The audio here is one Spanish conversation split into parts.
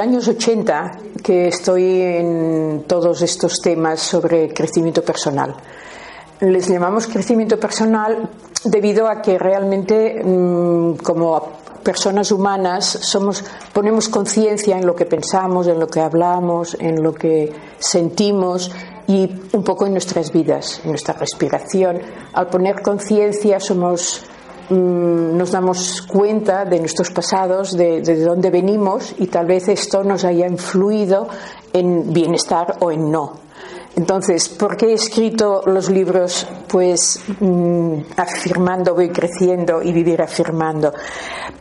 años 80 que estoy en todos estos temas sobre crecimiento personal. Les llamamos crecimiento personal debido a que realmente mm, como personas humanas somos ponemos conciencia en lo que pensamos, en lo que hablamos, en lo que sentimos y un poco en nuestras vidas, en nuestra respiración. Al poner conciencia somos mm, nos damos cuenta de nuestros pasados, de, de, dónde venimos y tal vez esto nos haya influido en bienestar o en no. Entonces, ¿por qué he escrito los libros? Pues mmm, afirmando, voy creciendo y vivir afirmando.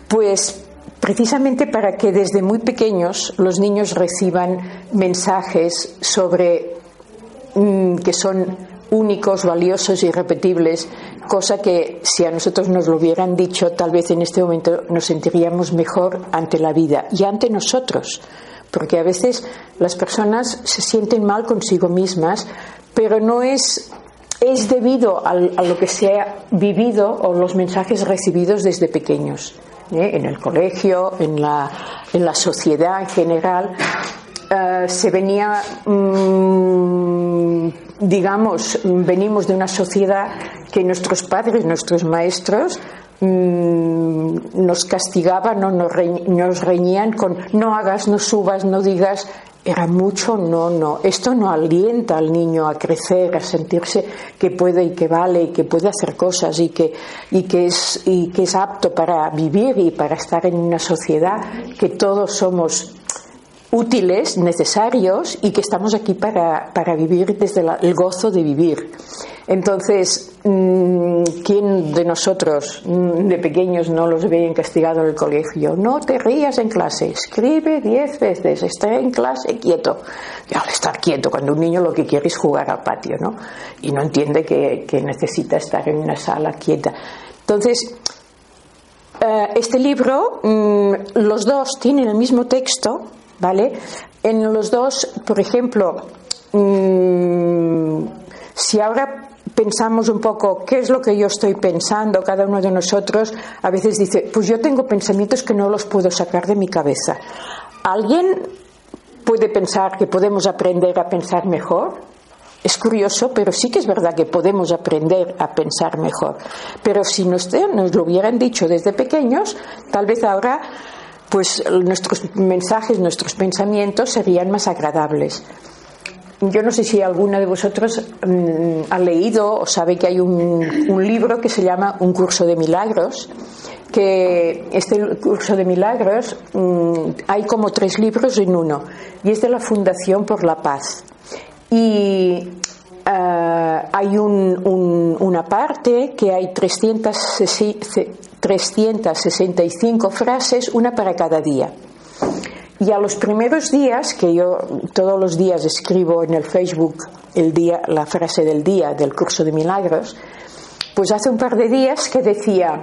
Pues precisamente para que desde muy pequeños los niños reciban mensajes sobre mmm, que son únicos, valiosos y irrepetibles, cosa que si a nosotros nos lo hubieran dicho, tal vez en este momento nos sentiríamos mejor ante la vida y ante nosotros, porque a veces las personas se sienten mal consigo mismas, pero no es es debido a, lo que se ha vivido o los mensajes recibidos desde pequeños, ¿eh? en el colegio, en la, en la sociedad en general. Uh, se venía, mmm, digamos, venimos de una sociedad que nuestros padres, nuestros maestros, mmm, nos castigaban o nos, nos reñían con no hagas, no subas, no digas, era mucho no, no. Esto no alienta al niño a crecer, a sentirse que puede y que vale y que puede hacer cosas y que, y que, es, y que es apto para vivir y para estar en una sociedad que todos somos útiles, necesarios y que estamos aquí para, para vivir desde el gozo de vivir. Entonces, ¿quién de nosotros de pequeños no los ve castigado en el colegio? No te rías en clase, escribe diez veces, está en clase quieto. Y al estar quieto, cuando un niño lo que quiere es jugar al patio, ¿no? Y no entiende que, que necesita estar en una sala quieta. Entonces, este libro, los dos tienen el mismo texto, ¿vale? En los dos, por ejemplo, si ahora pensamos un poco qué es lo que yo estoy pensando, cada uno de nosotros a veces dice, pues yo tengo pensamientos que no los puedo sacar de mi cabeza. ¿Alguien puede pensar que podemos aprender a pensar mejor? Es curioso, pero sí que es verdad que podemos aprender a pensar mejor. Pero si nos, nos lo hubieran dicho desde pequeños, tal vez ahora pues nuestros mensajes, nuestros pensamientos serían más agradables. Yo no sé si alguna de vosotros mmm, ha leído o sabe que hay un, libro que se llama Un curso de milagros, que este curso de milagros mmm, hay como tres libros en uno y es de la Fundación por la Paz. Y uh, hay un, un, una parte que hay 360, 365 frases, una para cada día. Y a los primeros días, que yo todos los días escribo en el Facebook el día, la frase del día del curso de milagros, pues hace un par de días que decía,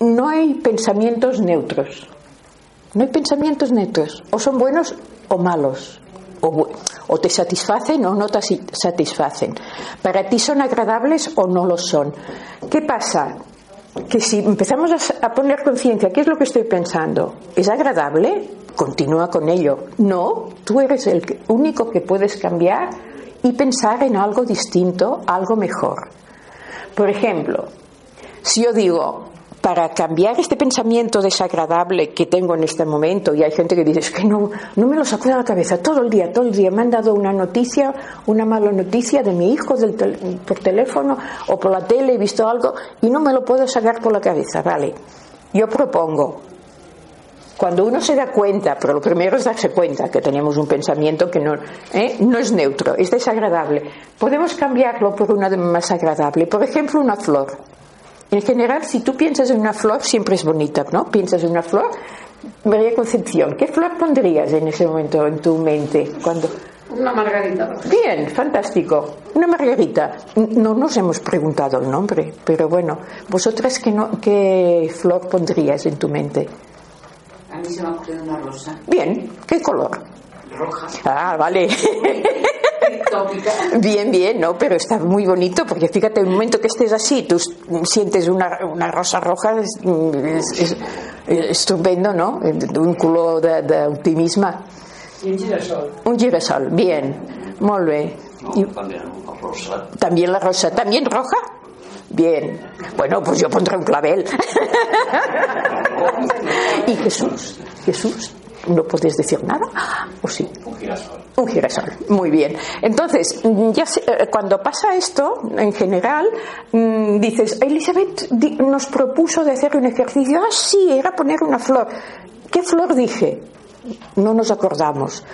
no hay pensamientos neutros, no hay pensamientos neutros, o son buenos o malos, o, o te satisfacen o no te satisfacen, para ti son agradables o no lo son. ¿Qué pasa? Que si empezamos a, poner conciencia, ¿qué es lo que estoy pensando? ¿Es agradable? Continúa con ello. No, tú eres el único que puedes cambiar y pensar en algo distinto, algo mejor. Por ejemplo, si yo digo, para cambiar este pensamiento desagradable que tengo en este momento, y hay gente que dice, es que no, no me lo saco de la cabeza todo el día, todo el día, me han dado una noticia, una mala noticia de mi hijo del tel por teléfono o por la tele, he visto algo y no me lo puedo sacar por la cabeza, vale. Yo propongo, cuando uno se da cuenta, pero lo primero es darse cuenta que tenemos un pensamiento que no, ¿eh? no es neutro, es desagradable, podemos cambiarlo por una más agradable, por ejemplo, una flor. En general, si tú piensas en una flor, siempre es bonita, ¿no? Piensas en una flor, María Concepción, ¿qué flor pondrías en ese momento en tu mente? Cuando... Una margarita. Bien, fantástico. Una margarita. No nos hemos preguntado el nombre, pero bueno, ¿vosotras qué, no, qué flor pondrías en tu mente? A mí se me ha ocurrido una rosa. Bien, ¿qué color? Roja. Ah, vale. Bien, bien, no, pero está muy bonito porque fíjate, el momento que estés así, tú sientes una, una rosa roja, es, es, estupendo, no? Un color d'optimisme. I un girassol. Un girasol, bien, molt bé. No, Y- también una rosa. También la rosa, ¿también roja? Bien. Bueno, pues yo pondré un clavel. ¿Y Jesús? Jesús, ¿no puedes decir nada? ¿O sí? Un girasol. Un girasol, muy bien. Entonces, mm, ya eh, cuando pasa esto, en general, mm, dices, Elizabeth di- nos propuso de hacer un ejercicio. Ah, sí, era poner una flor. ¿Qué flor dije? No nos acordamos.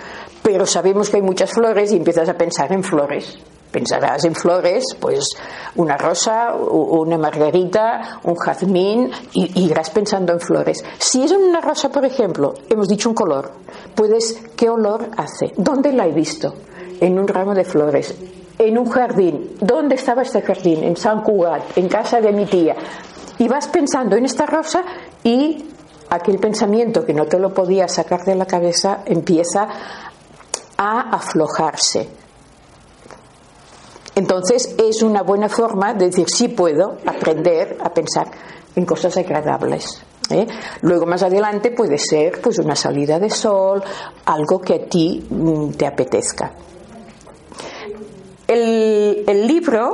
Pero sabemos que hay muchas flores y empiezas a pensar en flores. Pensarás en flores, pues una rosa, una margarita, un jazmín y, y irás pensando en flores. Si es una rosa, por ejemplo, hemos dicho un color, puedes, ¿qué olor hace? ¿Dónde la he visto? En un ramo de flores, en un jardín. ¿Dónde estaba este jardín? En San Cugat, en casa de mi tía. Y vas pensando en esta rosa y aquel pensamiento que no te lo podías sacar de la cabeza empieza a aflojarse. Entonces es una buena forma de decir sí puedo aprender a pensar en cosas agradables. ¿eh? Luego más adelante puede ser pues una salida de sol, algo que a ti mm, te apetezca. El, libro,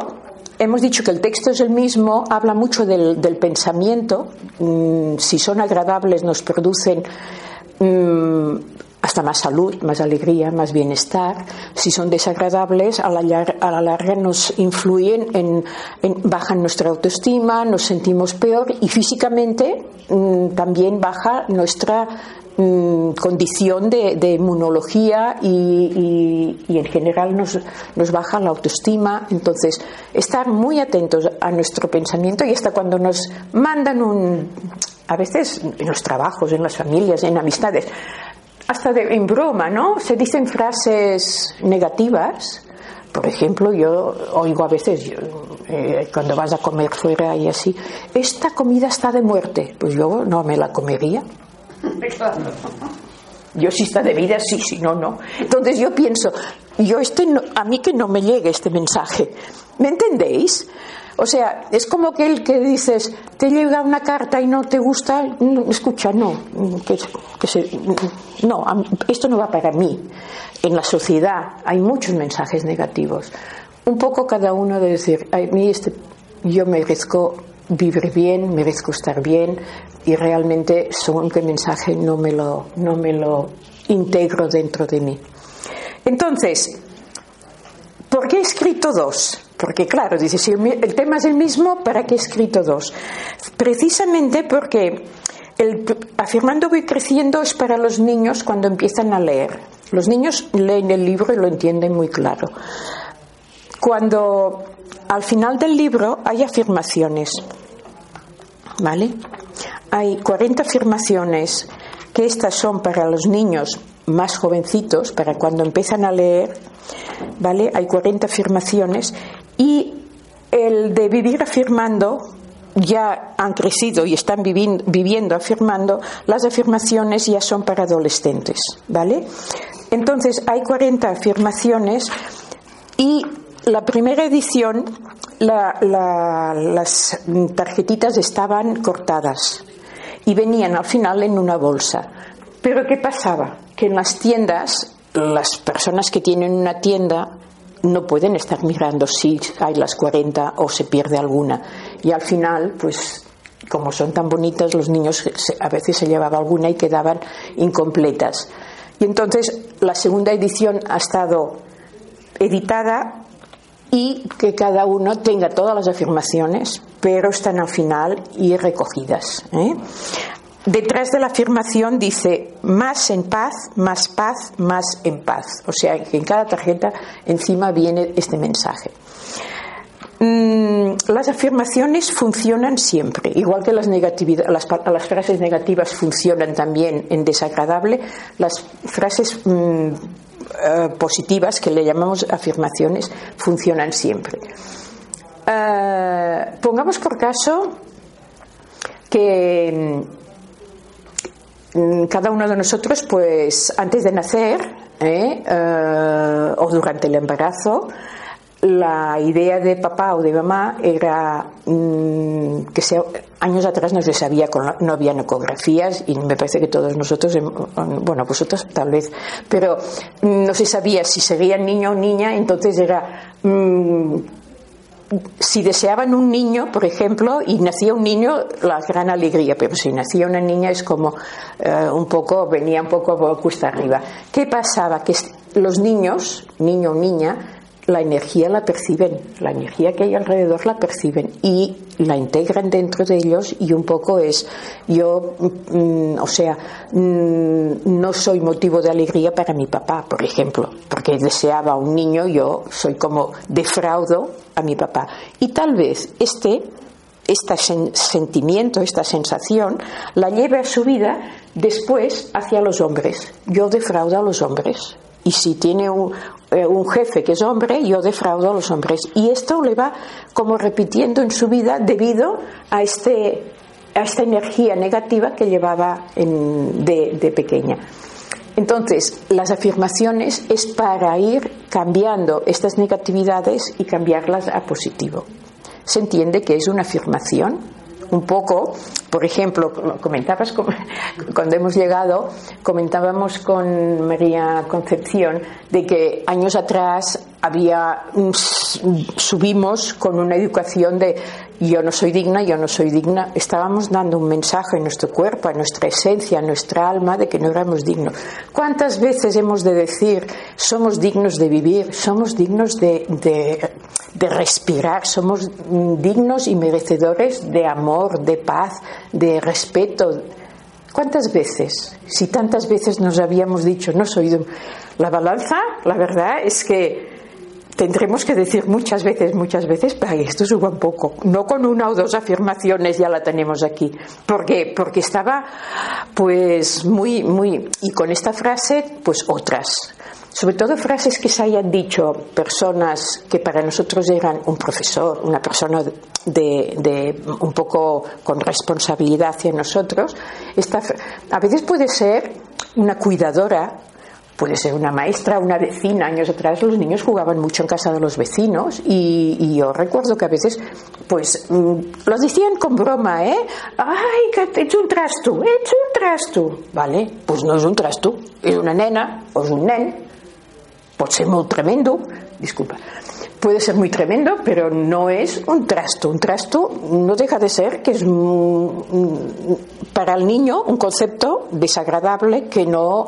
hemos dicho que el texto es el mismo, habla mucho del, del pensamiento. Mm, si son agradables nos producen mm, hasta más salud, más alegría, más bienestar. Si son desagradables, a la, larga nos influyen en, en- bajan nuestra autoestima, nos sentimos peor y físicamente mm, también baja nuestra mm, condición de, de inmunología y, y- y en general nos, nos baja la autoestima. Entonces, estar muy atentos a nuestro pensamiento y hasta cuando nos mandan un, a veces en los trabajos, en las familias, en amistades, hasta de- en broma, ¿no? Se dicen frases negativas. Por ejemplo, yo oigo a veces, eh, cuando vas a comer fuera y así, esta comida está de muerte. Pues yo no me la comería. Claro. Yo si está de vida, sí, si no, no. Entonces yo pienso, yo este a mí que no me llegue este mensaje. ¿Me entendéis? O sea, es como que el que dices, te llega una carta y no te gusta, escucha, no, que, se- no, esto no va para mí. En la sociedad hay muchos mensajes negativos. Un poco cada uno de decir, a mí este, yo merezco vivir bien, merezco estar bien y realmente según qué mensaje no me lo, no me lo integro dentro de mí. Entonces, ¿por qué he escrito dos? Porque claro, dice, si el tema es el mismo, ¿para qué he escrito dos? Precisamente porque el, afirmando voy creciendo es para los niños cuando empiezan a leer. Los niños leen el libro y lo entienden muy claro. Cuando al final del libro hay afirmaciones, ¿vale? Hay 40 afirmaciones que estas son para los niños más jovencitos, para cuando empiezan a leer, ¿vale? Hay 40 afirmaciones y el de vivir afirmando ya han crecido y están viviendo, viviendo afirmando, las afirmaciones ya son para adolescentes, ¿vale? Entonces hay 40 afirmaciones y la primera edición la- la- las tarjetitas estaban cortadas y venían al final en una bolsa. Pero ¿qué pasaba? Que en las tiendas, las personas que tienen una tienda no pueden estar mirando si hay las 40 o se pierde alguna. Y al final, pues como son tan bonitas, los niños a veces se llevaba alguna y quedaban incompletas. Y entonces la segunda edición ha estado editada y que cada uno tenga todas las afirmaciones, pero están al final y recogidas. ¿eh? Detrás de la afirmación dice más en paz, más paz, más en paz. O sea que en cada tarjeta encima viene este mensaje. Mm, las afirmaciones funcionan siempre, igual que las, las frases negativas funcionan también en desagradable, las frases mm, eh, positivas, que le llamamos afirmaciones, funcionan siempre. Eh, pongamos por caso que mm, cada uno de nosotros, pues antes de nacer ¿eh? Eh, o durante el embarazo, la idea de papá o de mamá era mm, que se, años atrás no se sabía, no había ecografías y me parece que todos nosotros, bueno, vosotros tal vez, pero no se sabía si sería niño o niña, entonces era. Mm, si deseaban un niño, por ejemplo, y nacía un niño, la gran alegría, pero si nacía una niña es como eh, un poco, venía un poco cuesta arriba. ¿Qué pasaba? Que los niños, niño o niña, la energía la perciben, la energía que hay alrededor la perciben y la integran dentro de ellos y un poco es, yo, mm, o sea, mm, no soy motivo de alegría para mi papá, por ejemplo, porque deseaba un niño, yo soy como defraudo a mi papá. Y tal vez este, este sentimiento, esta sensación, la lleve a su vida después hacia los hombres. Yo defraudo a los hombres. Y si tiene un, eh, un jefe que es hombre, yo defraudo a los hombres. Y esto le va como repitiendo en su vida debido a, este, a esta energía negativa que llevaba de, de pequeña. Entonces, las afirmaciones es para ir cambiando estas negatividades y cambiarlas a positivo. Se entiende que es una afirmación un poco, por ejemplo, comentabas cuando hemos llegado, comentábamos con María Concepción de que años atrás había subimos con una educación de yo no soy digna, yo no soy digna, estábamos dando un mensaje a nuestro cuerpo, a nuestra esencia, a nuestra alma de que no éramos dignos. ¿Cuántas veces hemos de decir somos dignos de vivir, somos dignos de, de respirar, somos dignos y merecedores de amor, de paz, de respeto? ¿Cuántas veces? Si tantas veces nos habíamos dicho no soy la balanza, la verdad es que tendremos que decir muchas veces, muchas veces, para que esto suba un poco. No con una o dos afirmaciones ya la tenemos aquí. ¿Por qué? Porque estaba, pues, muy, muy. Y con esta frase, pues otras. Sobre todo frases que se hayan dicho personas que para nosotros eran un profesor, una persona de, de un poco con responsabilidad hacia nosotros. Esta, a veces puede ser una cuidadora Puede ser una maestra, una vecina. Años atrás los niños jugaban mucho en casa de los vecinos y, yo recuerdo que a veces, pues, mm, lo decían con broma, ¿eh? ¡Ay, que he hecho un trasto! ¡He hecho un trasto! Vale, pues no es un trasto, es una nena o es un nen. Puede ser muy tremendo, disculpa. Puede ser muy tremendo, pero no es un trasto. Un trasto no deja de ser que es para el niño un concepto desagradable que no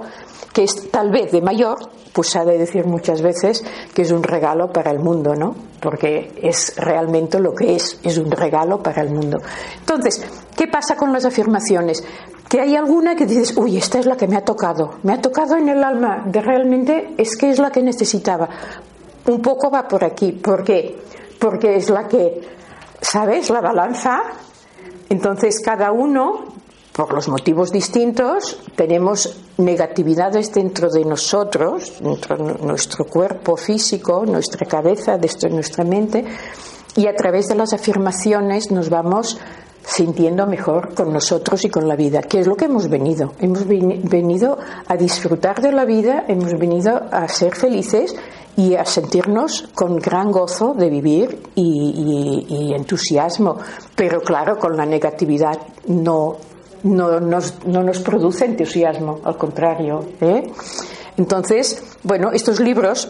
que es tal vez de mayor, pues ha de decir muchas veces que es un regalo para el mundo, ¿no? Porque es realmente lo que es, es un regalo para el mundo. Entonces, ¿qué pasa con las afirmaciones? Que hay alguna que dices, uy, esta es la que me ha tocado, me ha tocado en el alma, de realmente es que es la que necesitaba. Un poco va por aquí, ¿por qué? Porque es la que, ¿sabes? La balanza. Entonces, cada uno por los motivos distintos, tenemos negatividades dentro de nosotros, dentro de nuestro cuerpo físico, nuestra cabeza, dentro de nuestra mente, y a través de las afirmaciones nos vamos sintiendo mejor con nosotros y con la vida, que es lo que hemos venido. Hemos venido a disfrutar de la vida, hemos venido a ser felices y a sentirnos con gran gozo de vivir y, y entusiasmo, pero claro, con la negatividad no no nos, no nos produce entusiasmo, al contrario. ¿eh? Entonces, bueno, estos libros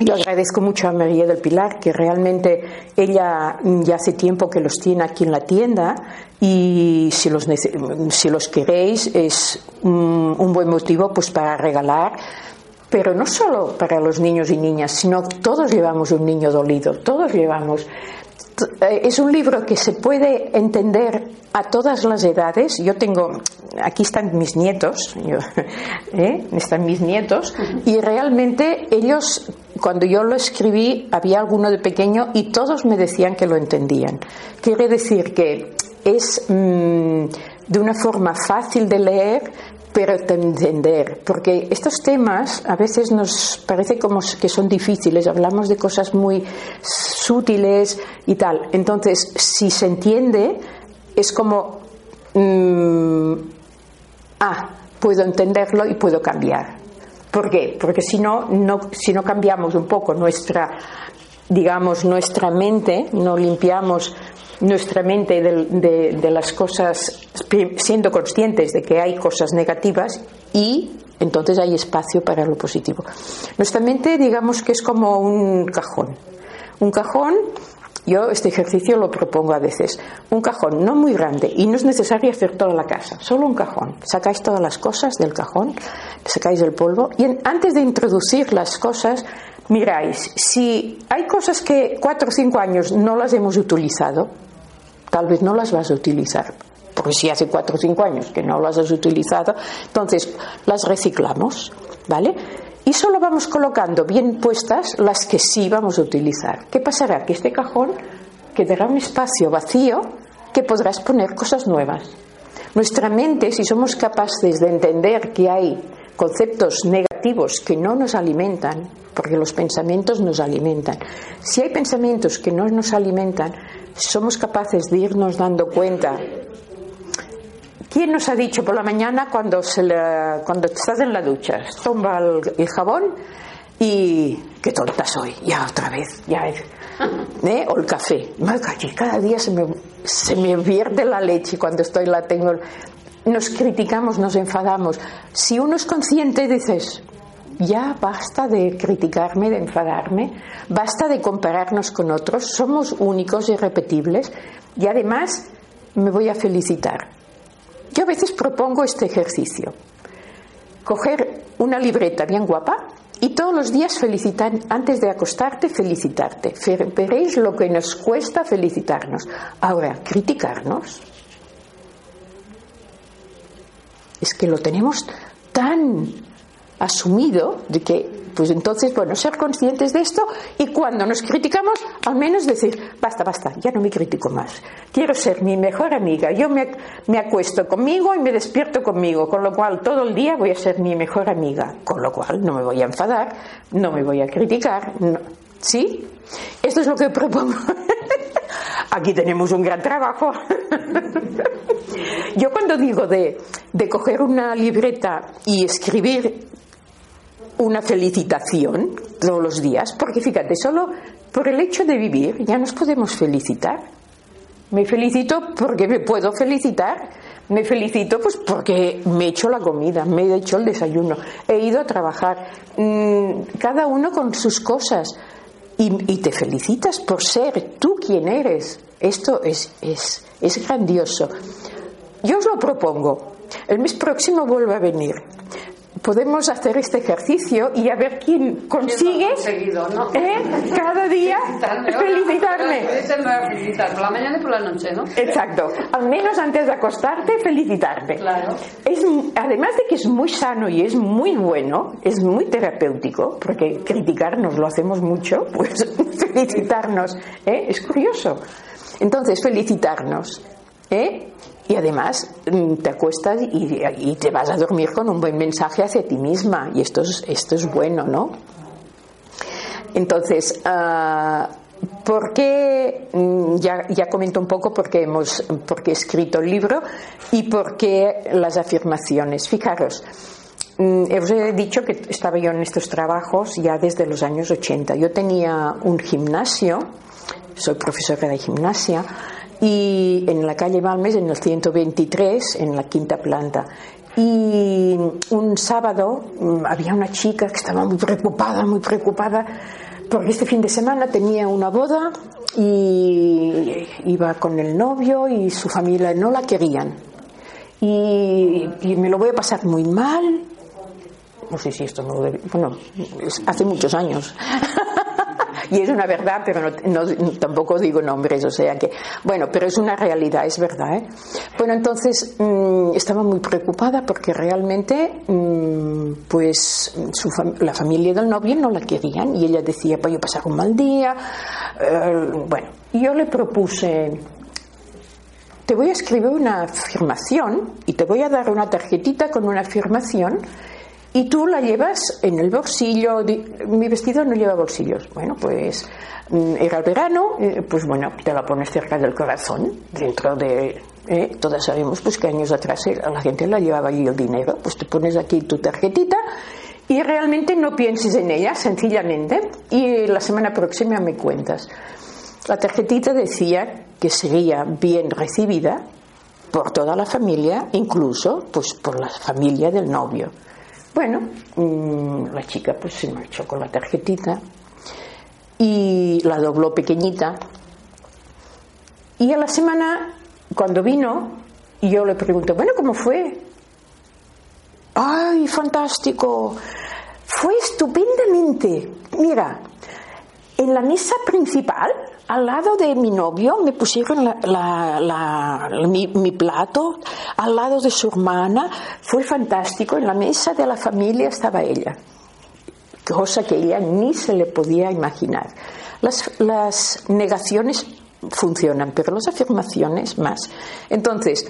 yo agradezco mucho a María del Pilar, que realmente ella ya hace tiempo que los tiene aquí en la tienda y si los, si los queréis es un, buen motivo pues para regalar pero no solo para los niños y niñas, sino todos llevamos un niño dolido, todos llevamos. Eh, es un libro que se puede entender a todas las edades. Yo tengo, aquí están mis nietos, ¿eh? están mis nietos, y realmente ellos, cuando yo lo escribí, había alguno de pequeño y todos me decían que lo entendían. Quiere decir que es mm, de una forma fácil de leer, pero de entender, porque estos temas a veces nos parece como que son difíciles, hablamos de cosas muy sutiles y tal. Entonces, si se entiende, es como, mm, ah, puedo entenderlo y puedo cambiar. ¿Por qué? Porque si no, no, si no cambiamos un poco nuestra digamos, nuestra mente, no limpiamos nuestra mente de, de, las cosas, siendo conscientes de que hay cosas negativas y entonces hay espacio para lo positivo. Nuestra mente, digamos que es como un cajón. Un cajón, yo este ejercicio lo propongo a veces. Un cajón no muy grande y no es necesario hacer toda la casa, solo un cajón. Sacáis todas las cosas del cajón, sacáis el polvo y antes de introducir las cosas, miráis, si hay cosas que cuatro o cinco años no las hemos utilizado, tal vez no las vas a utilizar. Porque si hace cuatro o cinco años que no las has utilizado, entonces las reciclamos, ¿vale? Y solo vamos colocando bien puestas las que sí vamos a utilizar. ¿Qué pasará? Que este cajón quedará un espacio vacío que podrás poner cosas nuevas. Nuestra mente, si somos capaces de entender que hay conceptos negativos que no nos alimentan, porque los pensamientos nos alimentan. Si hay pensamientos que no nos alimentan, somos capaces de irnos dando cuenta. ¿Quién nos ha dicho por la mañana cuando, se cuando estás en la ducha? Tomba el, el, jabón y qué tonta soy, ya otra vez, ya ¿Eh? O el café. Cada día se me, se me vierte la leche cuando estoy la tengo. Nos criticamos, nos enfadamos. Si uno es consciente, dices, ya basta de criticarme, de enfadarme, basta de compararnos con otros, somos únicos irrepetibles y además me voy a felicitar. Yo a veces propongo este ejercicio, coger una libreta bien guapa y todos los días felicitar, antes de acostarte, felicitarte. Veréis lo que nos cuesta felicitarnos. Ahora, criticarnos. Es que lo tenemos tan asumido de que, pues entonces, bueno, ser conscientes de esto y cuando nos criticamos, al menos decir, basta, basta, ya no me critico más. Quiero ser mi mejor amiga. Yo me, me acuesto conmigo y me despierto conmigo, con lo cual todo el día voy a ser mi mejor amiga, con lo cual no me voy a enfadar, no me voy a criticar. ¿Sí? Esto es lo que propongo. Aquí tenemos un gran trabajo. Yo cuando digo de, de coger una libreta y escribir una felicitación todos los días, porque fíjate, solo por el hecho de vivir ya nos podemos felicitar. Me felicito porque me puedo felicitar. Me felicito pues porque me he hecho la comida, me he hecho el desayuno, he ido a trabajar, mm, cada uno con sus cosas. Y, te felicitas por ser tú quien eres. Esto es, es, es grandioso. Yo os lo propongo. El mes próximo vuelve a venir podemos hacer este ejercicio y a ver quién consigue ¿no? ¿eh? cada día felicitarme. felicitar por la mañana y por la noche, ¿no? Exacto. Al menos antes de acostarte, felicitarte. Claro. Es, además de que es muy sano y es muy bueno, es muy terapéutico, porque criticarnos lo hacemos mucho, pues felicitarnos. ¿eh? Es curioso. Entonces, felicitarnos. ¿eh? Y además mm, te acuestas y, te vas a dormir con un buen mensaje hacia ti misma. Y esto es, esto es bueno, ¿no? Entonces, uh, ¿por qué? Mm, ya, ya comento un poco porque, hemos, porque he escrito el libro y por qué las afirmaciones. Fijaros, mm, os he dicho que estaba yo en estos trabajos ya desde los años 80. Yo tenía un gimnasio, soy profesora de gimnasia y en la calle Balmes, en el 123, en la quinta planta. Y un sábado mm, había una chica que estaba muy preocupada, muy preocupada, porque este fin de semana tenía una boda y iba con el novio y su familia no la querían. Y, y me lo voy a pasar muy mal. No sé si esto no lo Bueno, hace muchos años. y es una verdad, pero no, tampoco digo nombres, o sea que, bueno, pero es una realidad, es verdad. ¿eh? Bueno, entonces mm, estaba muy preocupada porque realmente, mm, pues, la familia del novio no la querían y ella decía, voy a pasar un mal día. Eh, bueno, yo le propuse te voy a escribir una afirmación y te voy a dar una tarjetita con una afirmación y tú la llevas en el bolsillo. Mi vestido no lleva bolsillos. Bueno, pues mm, era el verano, eh, pues bueno, te la pones cerca del corazón, dentro de. Eh, todas sabemos pues que años atrás la gente la llevaba ahí el dinero, pues te pones aquí tu tarjetita y realmente no pienses en ella, sencillamente, y la semana próxima me cuentas. La tarjetita decía que sería bien recibida por toda la familia, incluso pues por la familia del novio. Bueno, mm, la chica pues se marchó con la tarjetita y la dobló pequeñita. Y a la semana, cuando vino, yo le pregunto, bueno, ¿cómo fue? ¡Ay, fantástico! Fue estupendamente. Mira, en la mesa principal, al lado de mi novio, me pusieron mi, plato, al lado de su hermana. Fue fantástico. En la mesa de la familia estaba ella, cosa que ella ni se le podía imaginar. Las, las negaciones funcionan, pero las afirmaciones más. Entonces,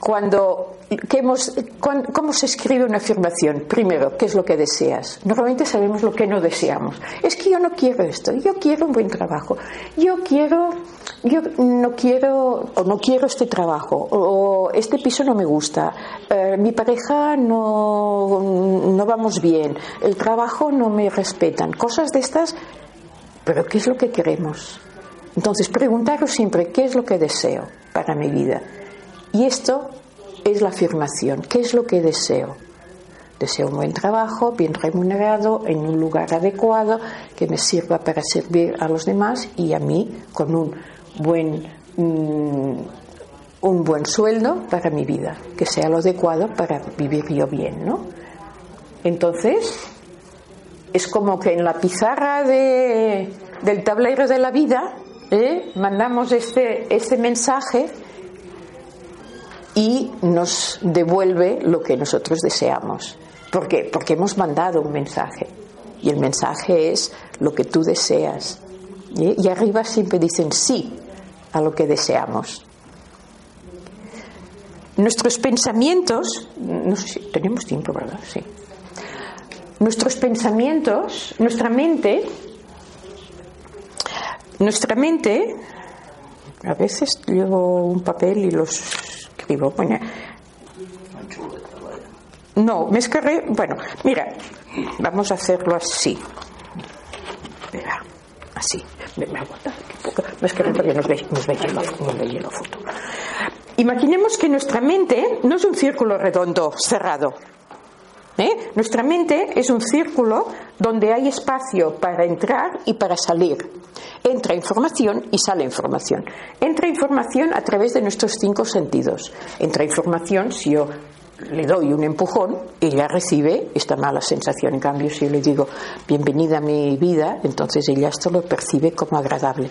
cuando hemos, ¿cómo se escribe una afirmación? Primero, ¿qué es lo que deseas? Normalmente sabemos lo que no deseamos. Es que yo no quiero esto, yo quiero un buen trabajo, yo quiero, yo no quiero, o no quiero este trabajo, o este piso no me gusta, eh, mi pareja no, no vamos bien, el trabajo no me respetan, cosas de estas, pero ¿qué es lo que queremos? Entonces, preguntaros siempre, ¿qué es lo que deseo para mi vida? Y esto es la afirmación. ¿Qué es lo que deseo? Deseo un buen trabajo, bien remunerado, en un lugar adecuado, que me sirva para servir a los demás y a mí con un buen, mm, un buen sueldo para mi vida, que sea lo adecuado para vivir yo bien, ¿no? Entonces, es como que en la pizarra de, del tablero de la vida ¿eh? mandamos este, este mensaje y nos devuelve lo que nosotros deseamos. ¿Por qué? Porque hemos mandado un mensaje y el mensaje es lo que tú deseas. Y arriba siempre dicen sí a lo que deseamos. Nuestros pensamientos, no sé si tenemos tiempo, ¿verdad? Sí. Nuestros pensamientos, nuestra mente, nuestra mente, a veces llevo un papel y los no, me escarré. Bueno, mira, vamos a hacerlo así. Así. Me, me Me escarré porque nos veis, nos veis, la foto. Imaginemos que nuestra mente no es un círculo redondo, cerrado. ¿Eh? Nuestra mente es un círculo donde hay espacio para entrar y para salir. Entra información y sale información. Entra información a través de nuestros cinco sentidos. Entra información si yo le doy un empujón, ella recibe esta mala sensación. En cambio, si yo le digo bienvenida a mi vida, entonces ella esto lo percibe como agradable.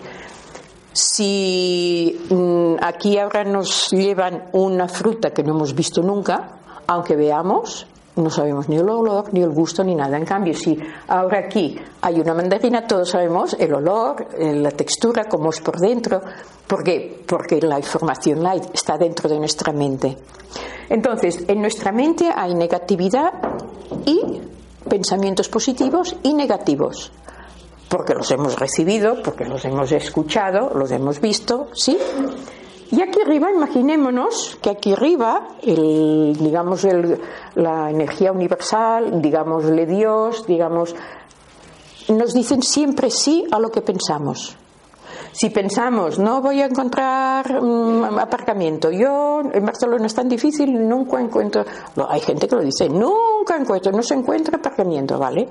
Si mm, aquí ahora nos llevan una fruta que no hemos visto nunca, aunque veamos, no sabemos ni el olor, ni el gusto, ni nada. En cambio, si ahora aquí hay una mandarina, todos sabemos el olor, eh, la textura, cómo es por dentro. ¿Por qué? Porque la información light está dentro de nuestra mente. Entonces, en nuestra mente hay negatividad y pensamientos positivos y negativos. Porque los hemos recibido, porque los hemos escuchado, los hemos visto, ¿sí? Y aquí arriba, imaginémonos que aquí arriba, el, digamos, el, la energía universal, digámosle Dios, digamos, nos dicen siempre sí a lo que pensamos. Si pensamos, no voy a encontrar mm, aparcamiento, yo en Barcelona es tan difícil, nunca encuentro, hay gente que lo dice, nunca encuentro, no se encuentra aparcamiento, ¿vale?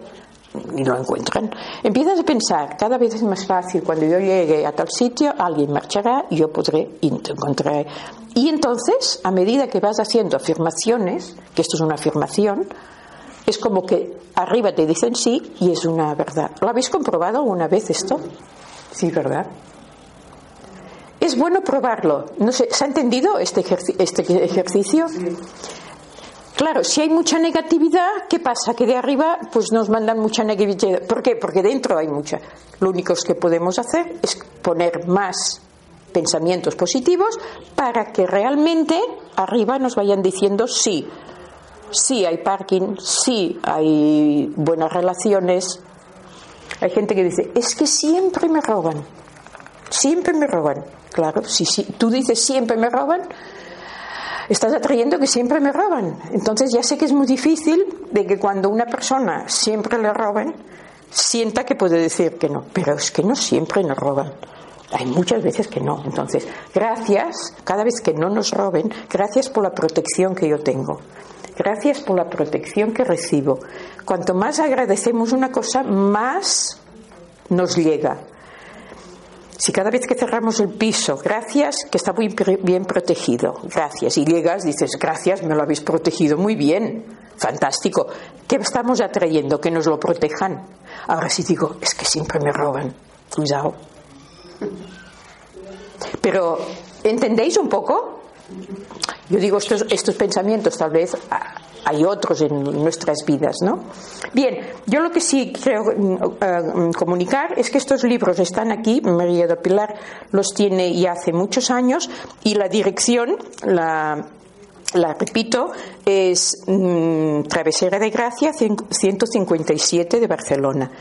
Y lo encuentran. Empiezas a pensar, cada vez es más fácil, cuando yo llegue a tal sitio, alguien marchará y yo podré encontrar. Y entonces, a medida que vas haciendo afirmaciones, que esto es una afirmación, es como que arriba te dicen sí y es una verdad. ¿Lo habéis comprobado alguna vez esto? Sí, ¿verdad? Es bueno probarlo. No sé, ¿se ha entendido este, este ejercicio? Claro, si hay mucha negatividad, ¿qué pasa? Que de arriba pues nos mandan mucha negatividad. ¿Por qué? Porque dentro hay mucha. Lo único que podemos hacer es poner más pensamientos positivos para que realmente arriba nos vayan diciendo sí, sí hay parking, sí hay buenas relaciones. Hay gente que dice, es que siempre me roban, siempre me roban. Claro, si, si tú dices siempre me roban, estás atrayendo que siempre me roban. Entonces ya sé que es muy difícil de que cuando una persona siempre le roben, sienta que puede decir que no, pero es que no siempre nos roban. Hay muchas veces que no. Entonces, gracias, cada vez que no nos roben, gracias por la protección que yo tengo. Gracias por la protección que recibo. Cuanto más agradecemos una cosa, más nos llega. Si cada vez que cerramos el piso, gracias, que está muy bien protegido, gracias, y llegas, dices, gracias, me lo habéis protegido muy bien, fantástico. ¿Qué estamos atrayendo? Que nos lo protejan. Ahora sí digo, es que siempre me roban, cuidado. Pero, ¿entendéis un poco? Yo digo estos, estos pensamientos, tal vez hay otros en nuestras vidas, ¿no? Bien, yo lo que sí mm, eh, comunicar es que estos libros están aquí, María del Pilar los tiene ya hace muchos años y la dirección, la, repito, es mm, Travesera de Gracia 157 de Barcelona.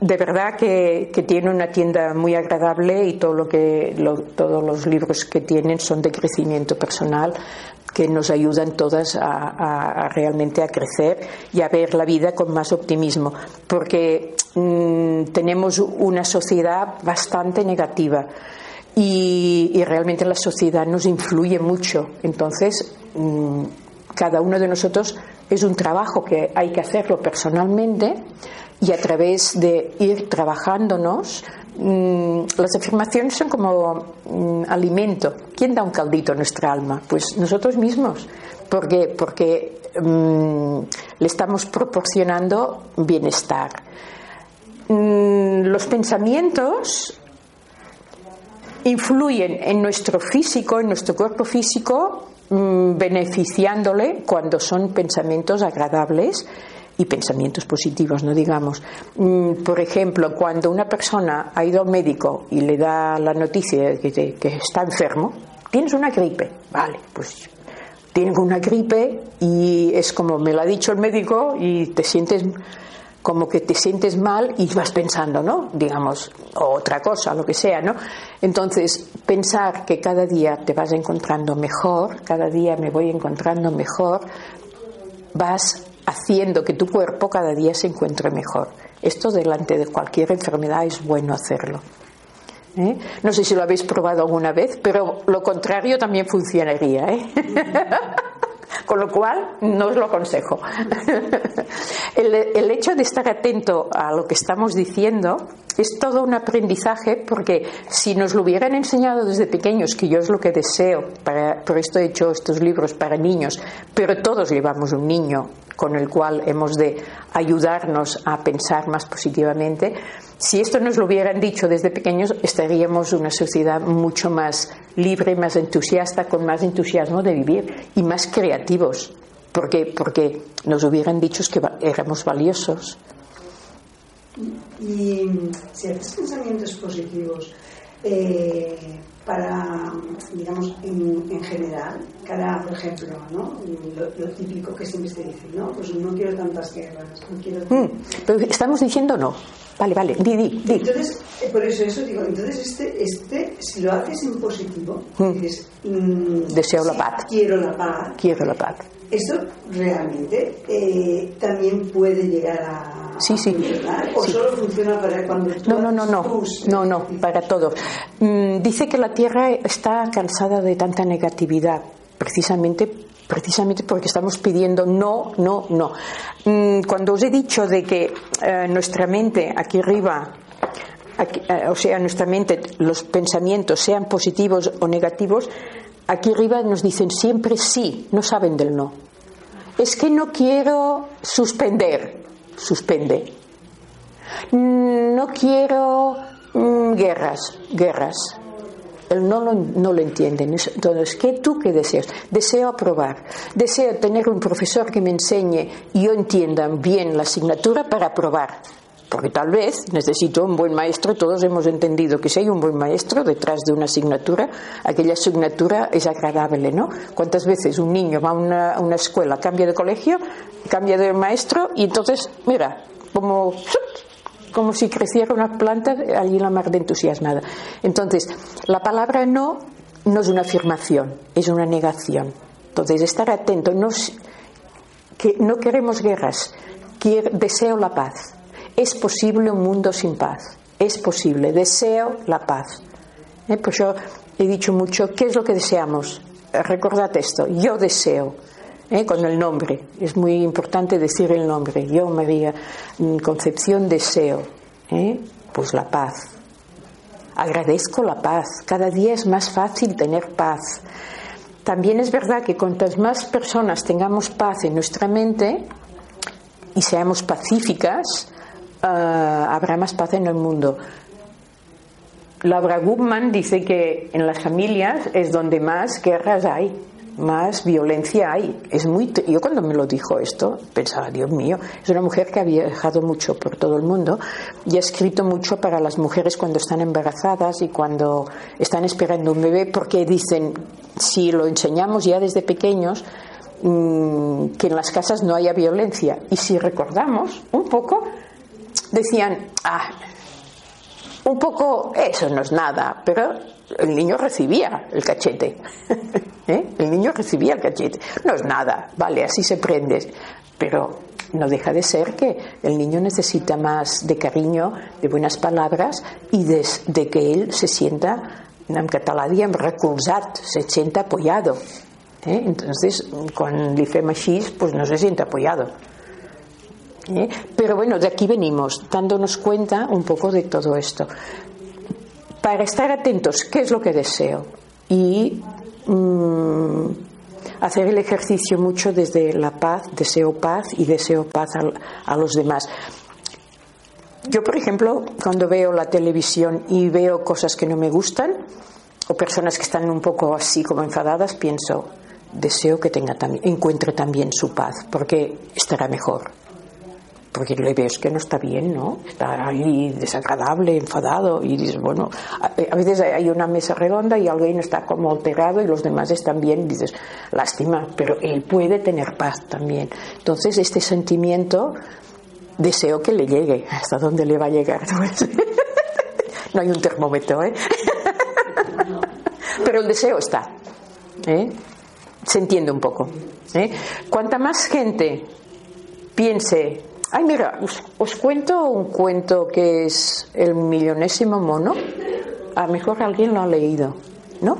De verdad que, tiene una tienda muy agradable y todo lo que todos los libros que tienen son de crecimiento personal que nos ayudan todas a, realmente a crecer y a ver la vida con más optimismo. Porque mm, tenemos una sociedad bastante negativa y, realmente la sociedad nos influye mucho. Entonces mm, cada uno de nosotros es un trabajo que hay que hacerlo personalmente y a través de ir trabajándonos, mm, las afirmaciones son como mm, alimento. ¿Quién da un caldito a nuestra alma? Pues nosotros mismos, porque, porque mm, le estamos proporcionando bienestar. los pensamientos influyen en nuestro físico, en nuestro cuerpo físico, beneficiándole cuando son pensamientos agradables y pensamientos positivos, no digamos. Mm, por ejemplo, cuando una persona ha ido al médico y le da la noticia de que, que está enfermo, tienes una gripe, vale, pues tienes una gripe y es como me lo ha dicho el médico y te sientes como que te sientes mal y vas pensando, ¿no? Digamos, otra cosa, lo que sea, ¿no? Entonces, pensar que cada día te vas encontrando mejor, cada día me voy encontrando mejor, vas haciendo que tu cuerpo cada día se encuentre mejor. Esto delante de cualquier enfermedad es bueno hacerlo. ¿eh? No sé si lo habéis probado alguna vez, pero lo contrario también funcionaría. ¿eh? Con lo cual, no os lo aconsejo. el, hecho de estar atento a lo que estamos diciendo es todo un aprendizaje porque si nos lo hubieran enseñado desde pequeños, que yo es lo que deseo, por esto he hecho estos libros para niños, pero todos llevamos un niño con el cual hemos de ayudarnos a pensar más positivamente, si esto nos lo hubieran dicho desde pequeños, estaríamos una sociedad mucho más libre, más entusiasta, con más entusiasmo de vivir y más creativos, porque, porque nos hubieran dicho que éramos valiosos. Y si haces pensamientos positivos, eh, para, digamos, en, general, cara, por ejemplo, ¿no? Lo, típico que siempre se dice, ¿no? Pues no quiero tantas guerras, no quiero... Mm, pero estamos diciendo no. Vale, vale, di, di, Entonces, eh, por eso eso digo, entonces este, este si lo haces en positivo, mm. dices... Mm, Deseo la paz. Quiero la paz. Quiero la paz. Esto realmente eh, también puede llegar a sí, sí. ¿O solo funciona para cuando No, no, no, no, no, no, para todo. Mm, dice que la Tierra está cansada de tanta negatividad, precisamente precisamente porque estamos pidiendo no, no, no. Mm, cuando os he dicho de que eh, nuestra mente aquí arriba eh, o sea, nuestra mente, los pensamientos sean positivos o negativos, aquí arriba nos dicen siempre sí, no saben del no. Es que no quiero suspender suspende. No quiero mm, guerras, guerras. Él no lo, no lo entienden. Entonces, ¿qué tú qué deseas? Deseo aprobar. Deseo tener un profesor que me enseñe y yo entienda bien la asignatura para aprobar porque tal vez necesito un buen maestro, todos hemos entendido que si hay un buen maestro detrás de una asignatura, aquella asignatura es agradable, ¿no? ¿Cuántas veces un niño va a una, escuela, cambia de colegio, cambia de maestro y entonces, mira, como como si creciera una planta allí la mar de entusiasmada. Entonces, la palabra no no es una afirmación, es una negación. Entonces, estar atento, no, que no queremos guerras, deseo la paz. Es posible un mundo sin paz, es posible, deseo la paz. ¿Eh? Pues yo he dicho mucho, ¿qué es lo que deseamos? Recordad esto, yo deseo, ¿eh? con el nombre, es muy importante decir el nombre, yo María Concepción deseo, ¿eh? pues la paz. Agradezco la paz, cada día es más fácil tener paz. También es verdad que cuantas más personas tengamos paz en nuestra mente y seamos pacíficas, eh, habrá más paz en el mundo. Laura Gutman dice que en las familias es donde más guerras hay, más violencia hay. Es muy yo cuando me lo dijo esto pensaba, Dios mío, es una mujer que ha viajado mucho por todo el mundo y ha escrito mucho para las mujeres cuando están embarazadas y cuando están esperando un bebé porque dicen, si lo enseñamos ya desde pequeños, mm, que en las casas no haya violencia. Y si recordamos un poco, decían, ah, un poco, eso no es nada, pero el niño recibía el cachete. ¿Eh? El niño recibía el cachete. No es nada, vale, así se prende. Pero no deja de ser que el niño necesita más de cariño, de buenas palabras y de, que él se sienta, en català diem recolzat, se sienta apoyado. ¿Eh? Entonces, con machis, pues no se siente apoyado. ¿Eh? Pero bueno, de aquí venimos, dándonos cuenta un poco de todo esto. Para estar atentos, ¿qué es lo que deseo? Y mm, hacer el ejercicio mucho desde la paz, deseo paz y deseo paz a, a los demás. Yo, por ejemplo, cuando veo la televisión y veo cosas que no me gustan, o personas que están un poco así como enfadadas, pienso, deseo que tenga también, encuentre también su paz, porque estará mejor porque le ves que no está bien, ¿no? Está ahí desagradable, enfadado, y dices, bueno, a, veces hay una mesa redonda y alguien está como alterado y los demás están bien, y dices, lástima, pero él puede tener paz también. Entonces, este sentimiento, deseo que le llegue, hasta dónde le va a llegar. no hay un termómetro, ¿eh? pero el deseo está, ¿eh? Se entiende un poco. ¿eh? Cuanta más gente piense Ay, mira, os, cuento un cuento que es El millonésimo mono. A lo mejor alguien lo ha leído, ¿no?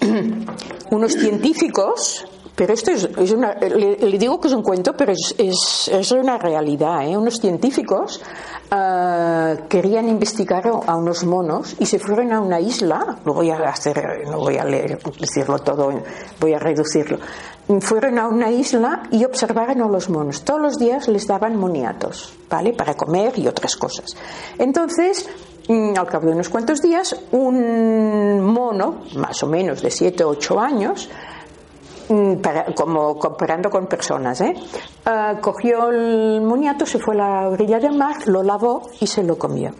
Unos científicos, pero esto es, una. Le, digo que es un cuento, pero es, es, una realidad. ¿eh? Unos científicos ah, querían investigar a unos monos y se fueron a una isla. Lo voy a hacer, no voy a leer, decirlo todo, voy a reducirlo fueron a una isla y observaron a los monos. Todos los días les daban moniatos, ¿vale? Para comer y otras cosas. Entonces, mm, al cabo de unos cuantos días, un mono, más o menos de 7 o 8 años, mm, como comparando con personas, ¿eh? Ah, cogió el moniato, se fue a la orilla del mar, lo lavó y se lo comió.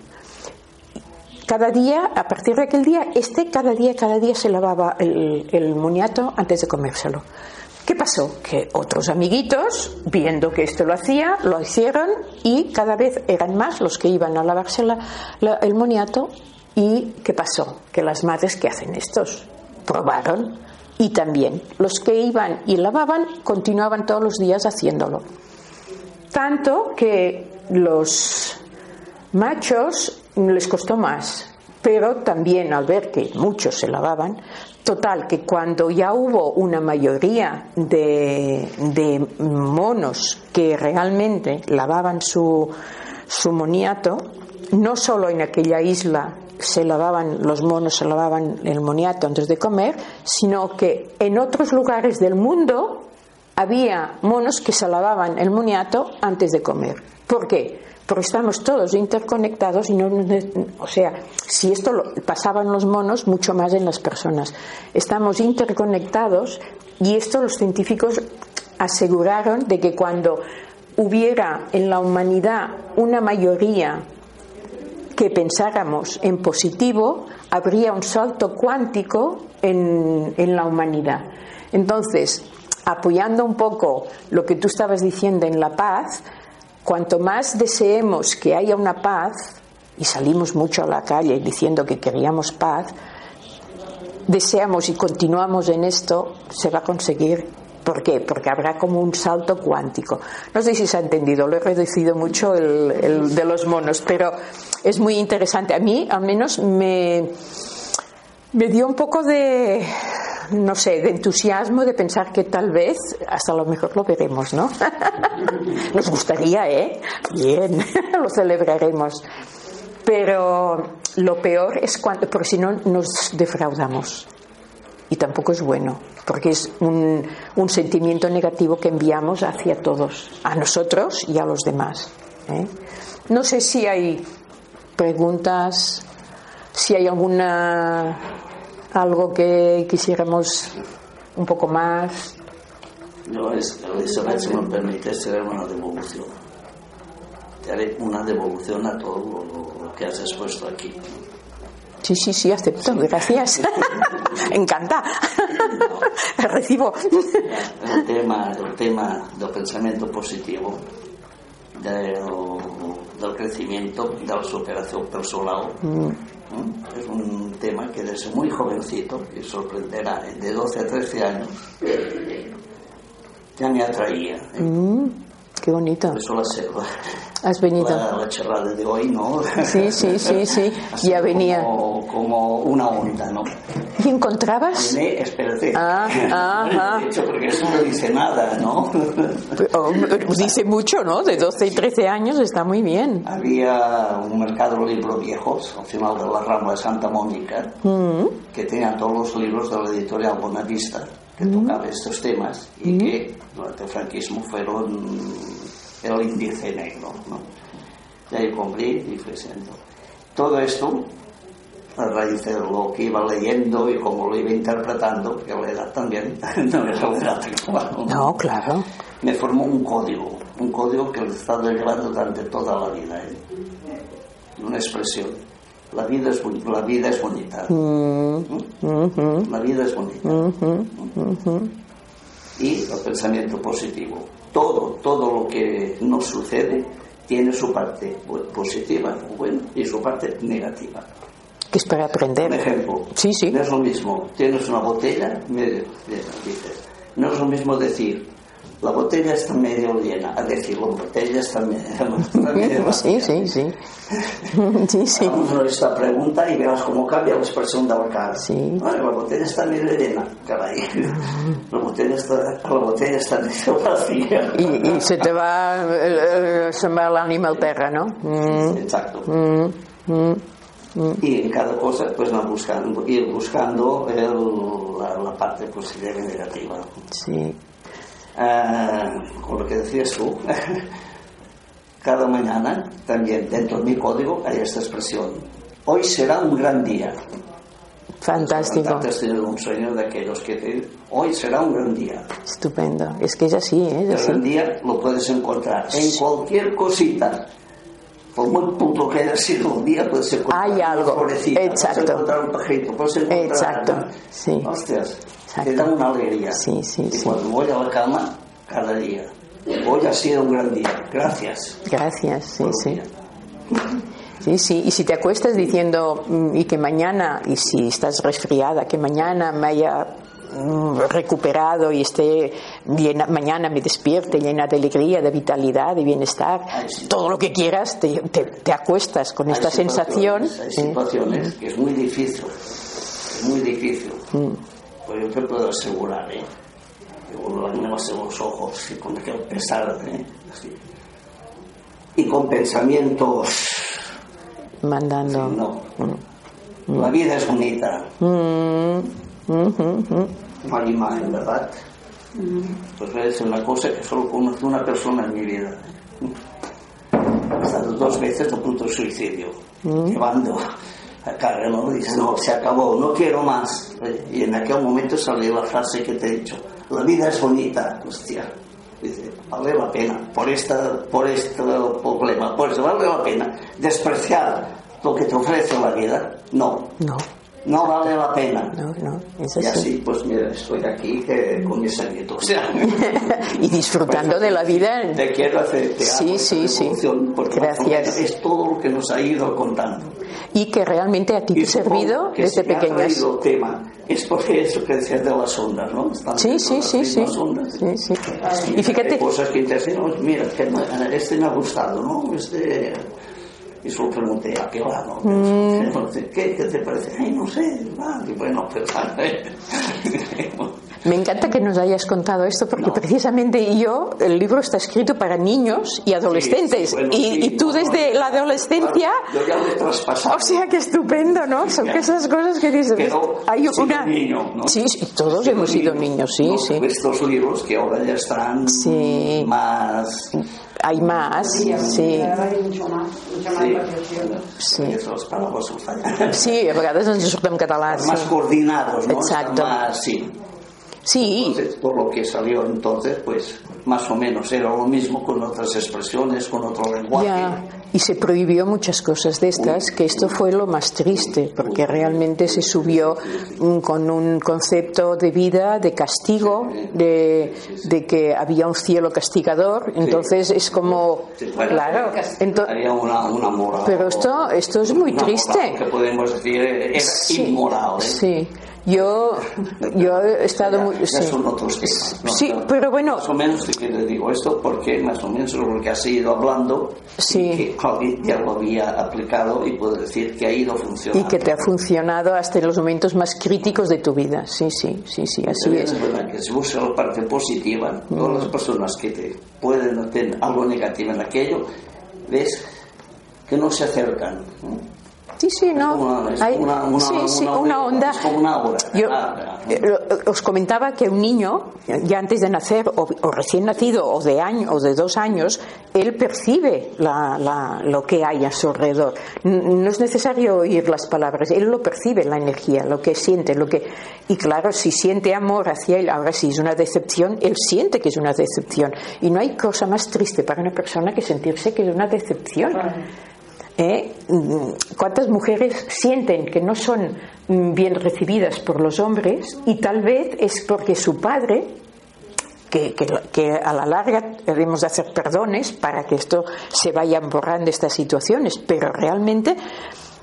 Cada día, a partir de aquel día, este cada día, cada día se lavaba el, el moniato antes de comérselo. ¿Qué pasó? Que otros amiguitos, viendo que esto lo hacía, lo hicieron y cada vez eran más los que iban a lavarse el moniato. ¿Y qué pasó? Que las madres que hacen estos probaron y también los que iban y lavaban continuaban todos los días haciéndolo. Tanto que los machos les costó más, pero también al ver que muchos se lavaban, Total, que cuando ya hubo una mayoría de, monos que realmente lavaban su, su moniato, no solo en aquella isla se lavaban, los monos se lavaban el moniato antes de comer, sino que en otros lugares del mundo había monos que se lavaban el moniato antes de comer. ¿Por qué? Porque estamos todos interconectados y no, o sea, si esto lo pasaba los monos, mucho más en las personas. Estamos interconectados y esto los científicos aseguraron de que cuando hubiera en la humanidad una mayoría que pensáramos en positivo, habría un salto cuántico en, en la humanidad. Entonces, apoyando un poco lo que tú estabas diciendo en la paz, Cuanto más deseemos que haya una paz, y salimos mucho a la calle diciendo que queríamos paz, deseamos y continuamos en esto, se va a conseguir ¿Por qué? Porque habrá como un salto cuántico. No sé si se ha entendido, lo he reducido mucho el, de los monos, pero es muy interesante. A mí, al menos, me, me dio un poco de, no sé, de entusiasmo de pensar que tal vez hasta lo mejor lo veremos, ¿no? Nos gustaría, ¿eh? Bien, lo celebraremos. Pero lo peor es cuando, porque si no nos defraudamos. Y tampoco es bueno, porque es un, sentimiento negativo que enviamos hacia todos, a nosotros y a los demás. ¿eh? No sé si hay preguntas, si hay alguna algo que quisiéramos un poco más. No, es, Elizabeth, si me permites, será una devolución. Te haré una devolución a todo lo, lo que has expuesto aquí. Sí, sí, sí, acepto, gracias. Encanta. Recibo. El tema, el tema del pensamiento positivo, del, del crecimiento, de la superación personal, ¿no? es un tema que desde muy jovencito, y sorprenderá, de 12 a 13 años, ya me atraía. ¿eh? Mm, qué bonito. Por eso la selva. Has venido. La, la charrada de hoy, ¿no? Sí, sí, sí, sí. Ya venía. Como, como una onda, ¿no? ¿Y encontrabas? Viene, espérate. Ah, ajá. De hecho, porque eso no dice nada, ¿no? Oh, Dice mucho, ¿no? De 12 y 13 años está muy bien. Había un mercado de libros viejos al final de la Rambla de Santa Mónica Mm, que tenía todos los libros de la editorial Bonavista que tocaba estos temas y que durante el franquismo fueron el índice negro. ¿no? Y ahí compré y fui siendo. Todo esto, a raíz de lo que iba leyendo y cómo lo iba interpretando, que la edad también no era la edad actual, ¿no? No, claro. me formó un código, un código que lo he estado llevando durante toda la vida. ¿eh? Una expresión. La vida es, la vida es bonita. Mm, ¿no? La vida es bonita. mm, Y el pensamiento positivo. Todo, todo lo que nos sucede tiene su parte positiva, buena, y su parte negativa. Que es para Un aprender. ejemplo. Sí, sí. No es lo mismo. Tienes una botella, llena, dices. No es lo mismo decir, la botella está medio llena, a decir, la botella está medio, Sí, sí, sí. Sí, sí. Vamos a esta pregunta y verás cómo cambia la expresión de la cara. Sí. Bueno, la botella está medio llena, caray. La botella está, la botella está medio vacía. Y, y se te va, eh, eh, se va l'ànima al terra, no? Mm, Exacto. mm, mm. Y en cada cosa, pues no buscando, ir buscando el- la, la parte y negativa. Sí. Ah, con lo que decías tú, cada mañana también dentro de mi código hay esta expresión. Hoy será un gran día. Fantástico. Has tenido un sueño de aquellos que te hoy será un gran día. Estupendo. Es que es así, ¿eh? El Es gran así. día lo puedes encontrar en cualquier cosita. Por muy punto que haya sido un día, puedes encontrar Hay una algo. florecita, Exacto. puedes encontrar un pajarito, puedes encontrar... Exacto. Sí. Hostias, Exacto. te da una alegría. Sí, sí, y sí. cuando voy a la cama, cada día. Hoy ha sido un gran día. Gracias. Gracias, sí, sí. Sí, sí. Y si te acuestas diciendo, mm, y que mañana, y si estás resfriada, que mañana me haya mm, recuperado y esté llena, mañana me despierte llena de alegría, de vitalidad, de bienestar, sí. todo lo que quieras, te, te- te acuestas con esta Hay sensación. situaciones- Hay ¿eh? situaciones que es muy difícil. Es muy difícil. Pues yo te puedo asegurar, ¿eh? Que con lágrimas en los ojos y con aquel pesar, ¿eh? Así. Y con pensamientos. mandando. No. La vida es bonita. Mm, mm, mm, mm. No hay imagen, ¿verdad? Pues voy a decir una cosa que solo conocí una persona en mi vida. He estado dos veces a punto de suicidio, llevando a carga, ¿no? Dices, no, se acabó, no quiero más. Y en aquel momento salió la frase que te he dicho, la vida es bonita, hostia. Dice, vale la pena, por, esta, por este problema, por eso vale la pena despreciar lo que te ofrece la vida. No, No. No vale la pena. No, no, es Y así. así, pues mira, estoy aquí que, con mis añitos. O sea, y disfrutando de la vida. Te quiero hacer te Sí, sí, sí. porque Gracias. es todo lo que nos ha ido contando. Y que realmente a ti te ha servido que desde si ha pequeñas. tema es porque eso que decías de las ondas, ¿no? Están Sí, sí, sí, sí. sí, sí. Y Y fíjate, hay cosas que te hacen, "Pues mira, que este me ha gustado, ¿no? Este... Y solo pregunté, ¿a qué va? ¿no? Mm. ¿Qué, ¿Qué te parece? Ay, no sé, va. Y bueno, pero... me encanta que nos hayas contado esto porque No. precisamente yo, el libro está escrito para niños y adolescentes. Sí, sí, bueno, y, sí, y tú no, desde no, la adolescencia... Yo ya lo he traspasado. O sea, que estupendo, ¿no? Son esas cosas que dices. Pero hay una. niño, ¿no? Sí, sí, todos He hemos sido niños, sí, sí. Estos libros que ahora ya están Sí. más... Hay más, sí. Mucho más, más Sí. Sí. Sí, a vegades ens surt en català. Más Sí. coordinados, ¿no? Exacto. Más, sí. sí, Entonces, por lo que salió entonces, pues más o menos era lo mismo con otras expresiones, con otro lenguaje. ya. Y se prohibió muchas cosas de estas, que esto fue lo más triste, porque realmente se subió con un concepto de vida, de castigo, de, de que había un cielo castigador. Entonces es como, claro, pero esto, esto es muy triste. que podemos decir era Sí, inmoral. ¿eh? Sí, yo, yo he estado Ya- muy. ya sí. son otros temas. ¿no? Sí, pero bueno, Más o menos que le digo esto porque más o menos lo que has ido hablando. Sí. y Que Javi ya lo había aplicado y puedo decir que ha ido y funcionando. que te ha funcionado hasta en los momentos más críticos de tu vida. Sí, sí, sí, sí, así es. es verdad que si buscas la parte positiva, todas las personas que te pueden tener algo negativo en aquello, ves que no se acercan. ¿no? Sí, sí, no. Una- es Hay- una- una- sí, sí, una- una onda. es como una obra. Yo Ah, eh, os comentaba que un niño, ya antes de nacer, o, o recién nacido, o de año, o de dos años, él percibe la- la- lo que hay a su alrededor. No es necesario oír las palabras, él lo percibe, la energía, lo que siente, lo que. Y claro, si siente amor hacia él, ahora si es una decepción, él siente que es una decepción. Y no hay cosa más triste para una persona que sentirse que es una decepción. ¿Eh? ¿Cuántas mujeres sienten que no son mm, bien recibidas por los hombres y tal vez es porque su padre, que a la larga debemos de hacer perdones para que esto se vayan borrando estas situaciones, pero realmente,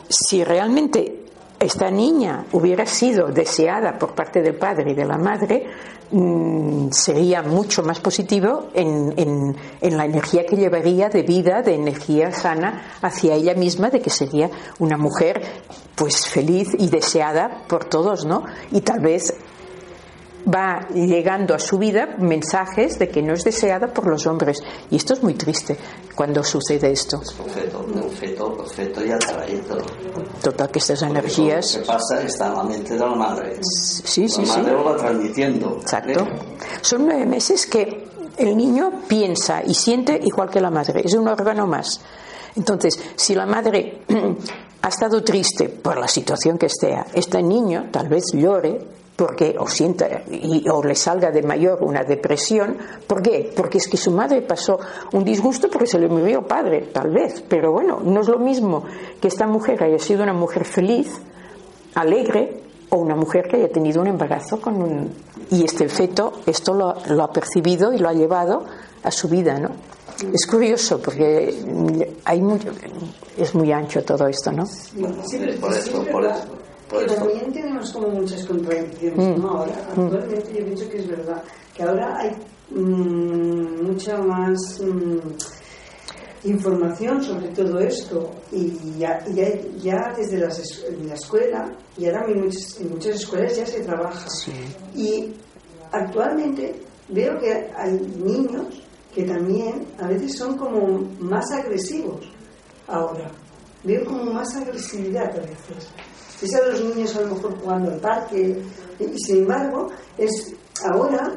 si realmente esta niña hubiera sido deseada por parte del padre y de la madre, mm, sería mucho más positivo en, en- en la energía que llevaría de vida, de energía sana hacia ella misma, de que sería una mujer pues feliz y deseada por todos, ¿no? Y tal vez va llegando a su vida mensajes de que no es deseada por los hombres. Y esto es muy triste cuando sucede esto. Feto, el feto, el feto ya todo. Total, que estas Porque energías. Lo que pasa está en la mente de la madre. Sí, sí, la sí. madre lo va transmitiendo. Exacto. ¿eh? Son nueve meses que el niño piensa y siente igual que la madre. Es un órgano más. Entonces, si la madre ha estado triste por la situación que sea, este niño tal vez llore porque o sienta y- o le salga de mayor una depresión. ¿Por qué? Porque es que su madre pasó un disgusto porque se le murió padre, tal vez. Pero bueno, no es lo mismo que esta mujer haya sido una mujer feliz alegre o una mujer que haya tenido un embarazo con un y este feto esto lo, lo ha percibido y lo ha llevado a su vida no es curioso porque hay mucho, es muy ancho todo esto no Sí, por eso, es por eso. Por eso. también tenemos como muchas contradicciones, ¿no? Ahora, actualmente yo pienso que es verdad, que ahora hay mm, mucha más mm, información sobre todo esto y ya, y ya, ya desde las la escuela y ahora en muchas, en muchas escuelas ya se trabaja. Y actualmente veo que hay niños que también a veces son como más agresivos ahora. Veo como más agresividad a veces ves a los niños a lo mejor jugando al parque. Y sin embargo es ahora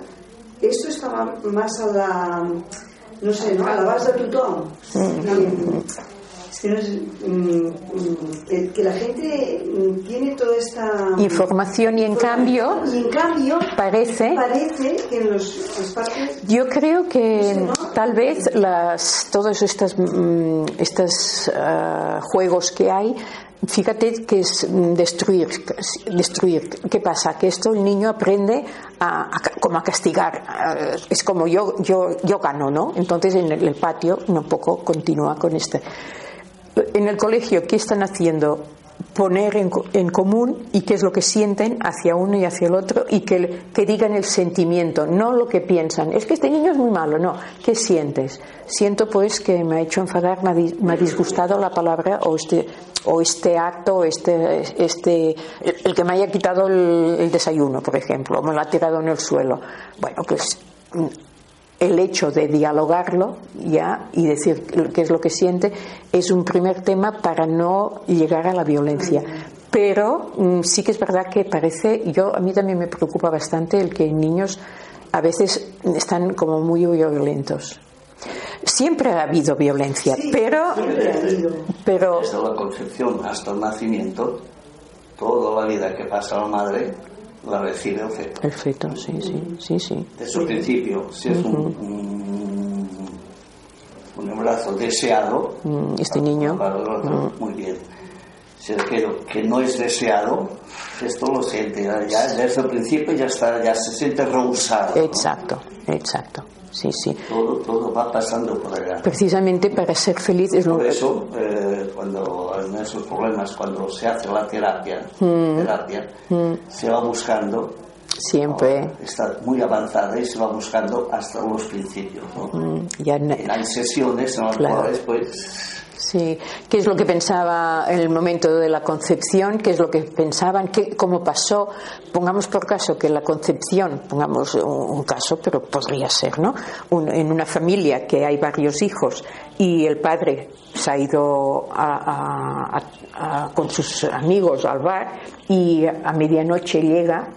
esto estaba más a la no sé, ¿no? A la base de tothom. Es que, no es, mm, mm, que, que la gente mm, tiene toda esta información y en cambio y en cambio parece parece que en los, partes yo creo que tal vez las todos estos estos juegos que hay fíjate que es mm, destruir, destruir. ¿Qué pasa? Que esto el niño aprende a, como a castigar. Eh, es como yo, yo, yo gano, ¿no? Entonces en el, patio un poco continúa con este. En el colegio, ¿qué están haciendo? Poner en, común y qué es lo que sienten hacia uno y hacia el otro y que, que, digan el sentimiento, no lo que piensan. Es que este niño es muy malo, no. ¿Qué sientes? Siento pues que me ha hecho enfadar, me ha, disgustado la palabra o este, o este acto, este, este, el, que me haya quitado el, el desayuno, por ejemplo, o me lo ha tirado en el suelo. Bueno, pues el hecho de dialogarlo ya y decir qué es lo que siente es un primer tema para no llegar a la violencia. Pero mm, sí que es verdad que parece, yo a mí también me preocupa bastante el que niños a veces están como muy violentos. Siempre ha habido violencia, pero, pero desde la concepción hasta el nacimiento, toda la vida que pasa la madre la recibe el feto. El feto, sí, sí, sí, sí. Desde el principio, si es un, un, embarazo deseado, mm, este niño, mm. muy bien. Si es que, que no es deseado, esto lo siente, ya, desde el principio ya está, ya se siente rehusado. Exacto, exacto sí, sí. Todo, todo va pasando por allá. Precisamente para ser feliz es lo Por eso, eh, cuando en esos problemas, cuando se hace la terapia, mm. terapia mm. se va buscando siempre está muy avanzada y se va buscando hasta los principios ¿no? Mm, ya hay sesiones en las cuales pues Sí, ¿qué es lo que pensaba en el momento de la concepción? ¿Qué es lo que pensaban? ¿Qué, ¿Cómo pasó? Pongamos por caso que la concepción, pongamos un, caso, pero podría ser, ¿no? en una familia que hay varios hijos y el padre se ha ido con sus amigos al bar y a medianoche llega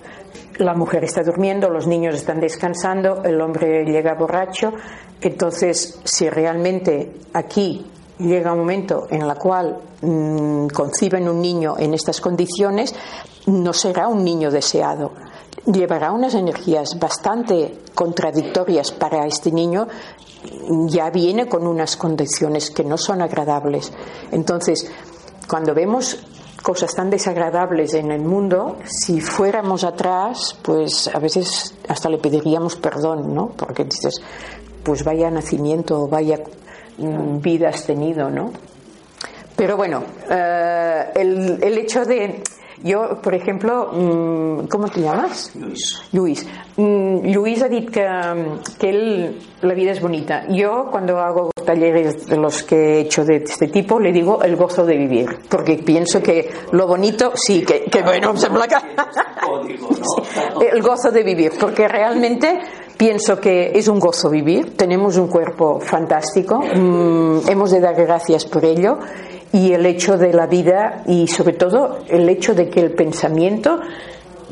la mujer está durmiendo, los niños están descansando, el hombre llega borracho. Entonces, si realmente aquí llega un momento en el cual mm, conciben un niño en estas condiciones, no será un niño deseado. Llevará unas energías bastante contradictorias para este niño, ya viene con unas condiciones que no son agradables. Entonces, cuando vemos cosas tan desagradables en el mundo, si fuéramos atrás, pues a veces hasta le pediríamos perdón, ¿no? Porque dices, pues vaya nacimiento, vaya vida has tenido, ¿no? Pero bueno, eh, el, el, hecho de. Yo, por ejemplo, mm, ¿cómo te llamas? Luis. Luis. Mm, Luis ha dicho que, que él, la vida es bonita. Yo, cuando hago talleres de los que he hecho de este tipo, le digo el gozo de vivir. Porque pienso que lo bonito, sí, que, que bueno, se placa. El gozo de vivir. Porque realmente Pienso que es un gozo vivir, tenemos un cuerpo fantástico, mm, hemos de dar gracias por ello. Y el hecho de la vida y sobre todo el hecho de que el pensamiento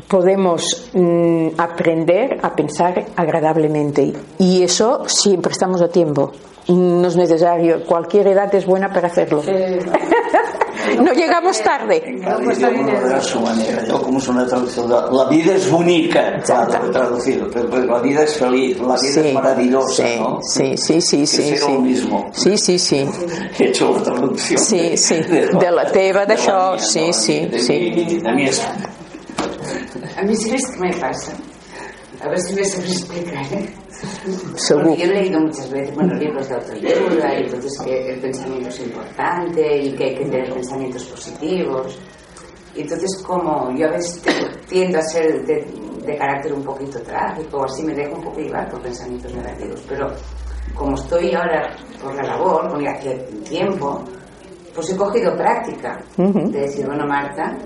podemos mm, aprender a pensar agradablemente. Y eso siempre estamos a tiempo. No es necesario, cualquier edad es buena para hacerlo. no llegamos tarde. No, su manera. Una traducción, la vida es traducido, pero la vida es feliz, la vida sí, es maravillosa, sí, ¿no? Sí, sí, sí, sí. sí. lo mismo. Sí, sí, sí. He hecho la traducción. Sí, sí. De, de la teva d'això, sí, no, sí, de, sí. De, de, de mi es... A mí, ¿sabes qué me pasa? A ver si me sabes explicar, ¿eh? Porque yo he leído muchas veces, bueno, libros de autoayuda, y entonces que el pensamiento es importante y que hay que tener pensamientos positivos. Y entonces, como yo a veces tiendo a ser de, carácter un poquito trágico, así me dejo un poco llevar por pensamientos negativos, pero como estoy ahora por la labor, porque hace tiempo, pues he cogido práctica de decir, bueno, Marta,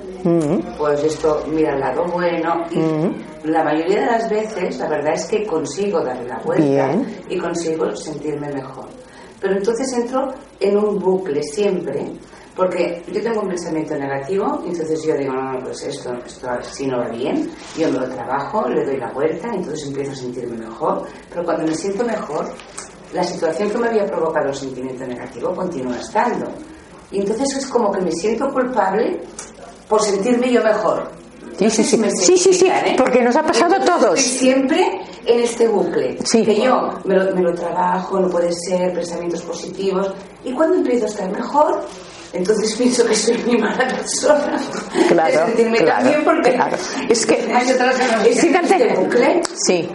pues esto, mira el lado bueno. Y la mayoría de las veces, la verdad es que consigo darle la vuelta y consigo sentirme mejor. Pero entonces entro en un bucle siempre, porque yo tengo un pensamiento negativo, entonces yo digo, no, no, pues esto, esto si no va bien, yo me lo trabajo, le doy la vuelta, entonces empiezo a sentirme mejor, pero cuando me siento mejor, la situación que me había provocado el sentimiento negativo continúa estando. Y entonces es como que me siento culpable por sentirme yo mejor. Sí, sí, sí. Sí, sí, sí, ¿eh? porque nos ha pasado a todos. Siempre en este bucle. Sí. Que yo me lo, me lo trabajo, no puede ser, pensamientos positivos. Y cuando empiezo a estar mejor, entonces pienso que soy mi mala persona. Claro, sentirme claro, también porque claro. Es que, hay otras fíjate, bucle. sí,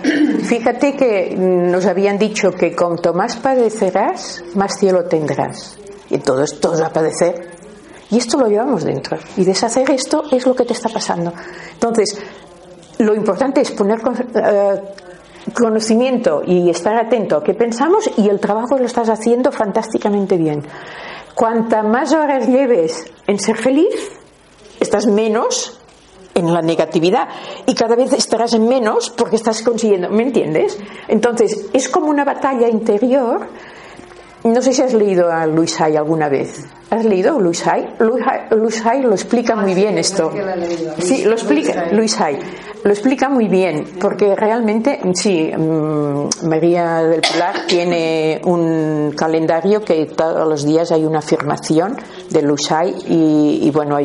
fíjate que nos habían dicho que cuanto más padecerás, más cielo tendrás. Y todo esto es a padecer. Y esto lo llevamos dentro. Y deshacer esto es lo que te está pasando. Entonces, lo importante es poner eh, conocimiento y estar atento a qué pensamos y el trabajo lo estás haciendo fantásticamente bien. Cuanta más horas lleves en ser feliz, estás menos en la negatividad y cada vez estarás en menos porque estás consiguiendo, ¿me entiendes? Entonces, es como una batalla interior. No sé si has leído a Luis Hay alguna vez. ¿Has leído Luis Hay? Luis Hay lo explica muy bien esto. Sí, lo explica Luis Hay. Lo explica muy bien, porque realmente, sí, mm, María del Pilar tiene un calendario que todos los días hay una afirmación de Lushay y, y bueno,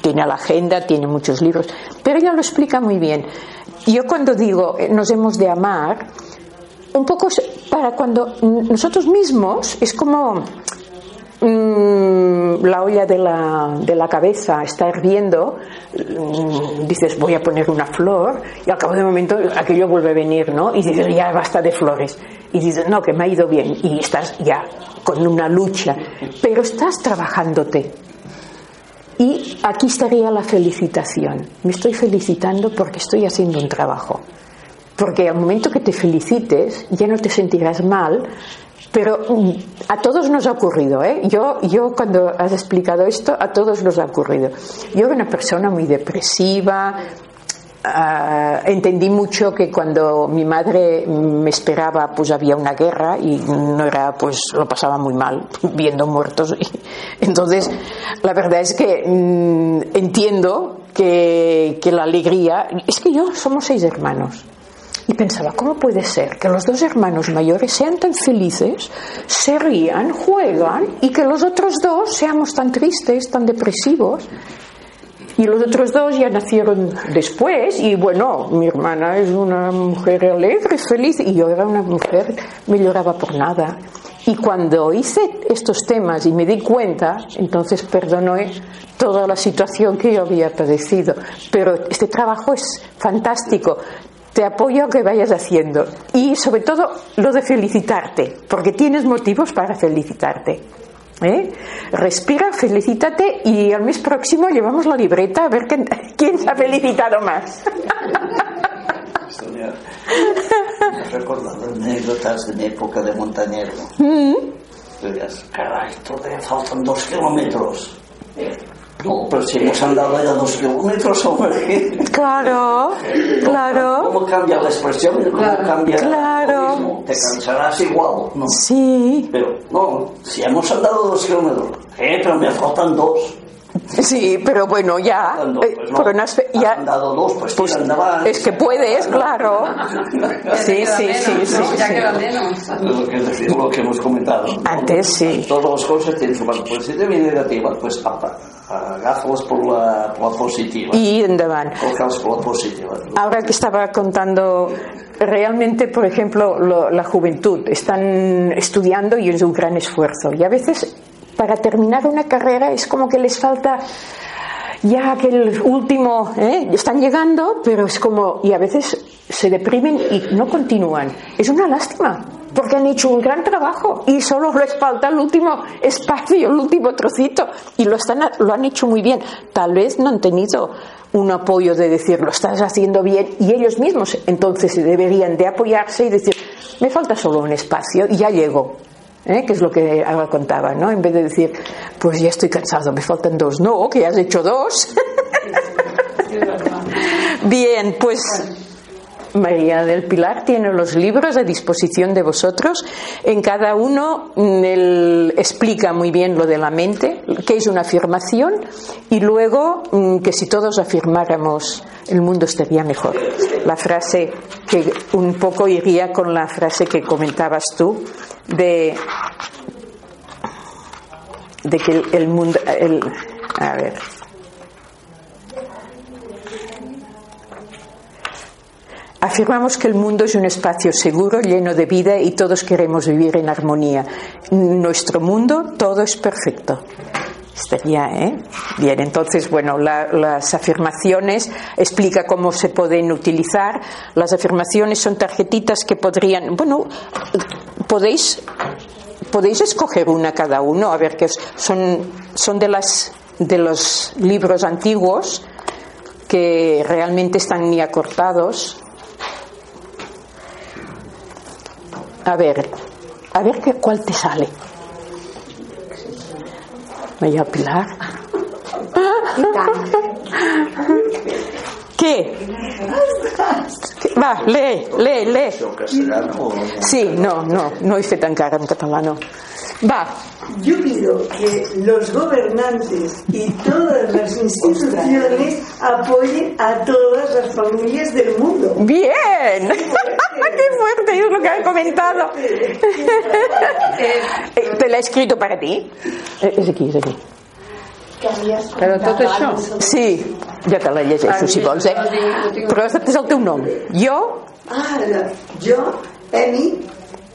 tiene la agenda, tiene muchos libros, pero ella lo explica muy bien. Yo cuando digo eh, nos hemos de amar, un poco para cuando nosotros mismos es como Mm, la olla de la, de la cabeza está hirviendo, mm, dices voy a poner una flor y al cabo de un momento aquello vuelve a venir, ¿no? Y dices ya basta de flores. Y dices no, que me ha ido bien y estás ya con una lucha, pero estás trabajándote. Y aquí estaría la felicitación. Me estoy felicitando porque estoy haciendo un trabajo. Porque al momento que te felicites ya no te sentirás mal pero mm, a todos nos ha ocurrido, ¿eh? Yo, yo cuando has explicado esto, a todos nos ha ocurrido. Yo era una persona muy depresiva, ah, entendí mucho que cuando mi madre me esperaba pues había una guerra y no era pues lo pasaba muy mal viendo muertos entonces la verdad es que mm, entiendo que, que la alegría es que yo somos seis hermanos y pensaba, ¿cómo puede ser que los dos hermanos mayores sean tan felices, se rían, juegan y que los otros dos seamos tan tristes, tan depresivos? Y los otros dos ya nacieron después y bueno, mi hermana es una mujer alegre, feliz y yo era una mujer, me lloraba por nada. Y cuando hice estos temas y me di cuenta, entonces perdoné toda la situación que yo había padecido. Pero este trabajo es fantástico te apoyo a que vayas haciendo. Y sobre todo lo de felicitarte, porque tienes motivos para felicitarte. ¿eh? Respira, felicítate y al mes próximo llevamos la libreta a ver quién, quién se ha felicitado más. Recordado anécdotas de mi época de montañero. Mm. caray, todavía faltan dos kilómetros. No, pero si hemos andado ya dos kilómetros, hombre. Claro, claro. ¿Cómo cambia la expresión? ¿Cómo claro. cambia claro. Te cansarás igual, ¿no? Sí. Pero, no, si hemos andado dos kilómetros, eh, pero me faltan dos. Sí, pero bueno, ya. Eh, pues no, pero ya andado dos, pues, pues es que puedes, claro. Sí, sí, sí, sí. Ya queda menos. Lo que, decir, lo que hemos comentado. Antes sí. Todas las cosas tienen su parte positiva y negativa, pues papá agáfalas por la, por la positiva. Y endavant. por la positiva. Ahora que estaba contando, realmente, por ejemplo, lo, la juventud, están estudiando y es un gran esfuerzo. Y a veces, para terminar una carrera, es como que les falta ya que el último, ¿eh? están llegando, pero es como, y a veces se deprimen y no continúan. Es una lástima, porque han hecho un gran trabajo y solo les falta el último espacio, el último trocito, y lo, están, lo han hecho muy bien. Tal vez no han tenido un apoyo de decir, lo estás haciendo bien, y ellos mismos entonces deberían de apoyarse y decir, me falta solo un espacio y ya llego. ¿Eh? que es lo que ahora contaba, ¿no? En vez de decir, pues ya estoy cansado, me faltan dos. No, que has hecho dos. Bien, pues María del Pilar tiene los libros a disposición de vosotros. En cada uno mm, él explica muy bien lo de la mente, que es una afirmación, y luego mm, que si todos afirmáramos el mundo estaría mejor. La frase que un poco iría con la frase que comentabas tú de, de que el, mundo. El, a ver. Afirmamos que el mundo es un espacio seguro, lleno de vida y todos queremos vivir en armonía. Nuestro mundo todo es perfecto. Estaría, ¿eh? Bien, entonces, bueno, las afirmaciones explica cómo se pueden utilizar. Las afirmaciones son tarjetitas que podrían, bueno, podéis podéis escoger una cada uno, a ver que son son de las de los libros antiguos que realmente están ni acortados. A ver, a ver qué, cuál te sale. María Pilar. ¿Qué? Va, lee, lee, lee. Sí, no, no, no hice tan cara en catalán. Va. Yo pido que los gobernantes y todas las instituciones apoyen a todas las familias del mundo. Bien. ¡Qué fuerte! Es lo que han comentado. Te la he escrito para ti. Es aquí, es aquí. Però tot això? Sí, ja te la llegeixo si vols, eh? Però aquest és el teu nom. Jo... Ah, yo, Emi,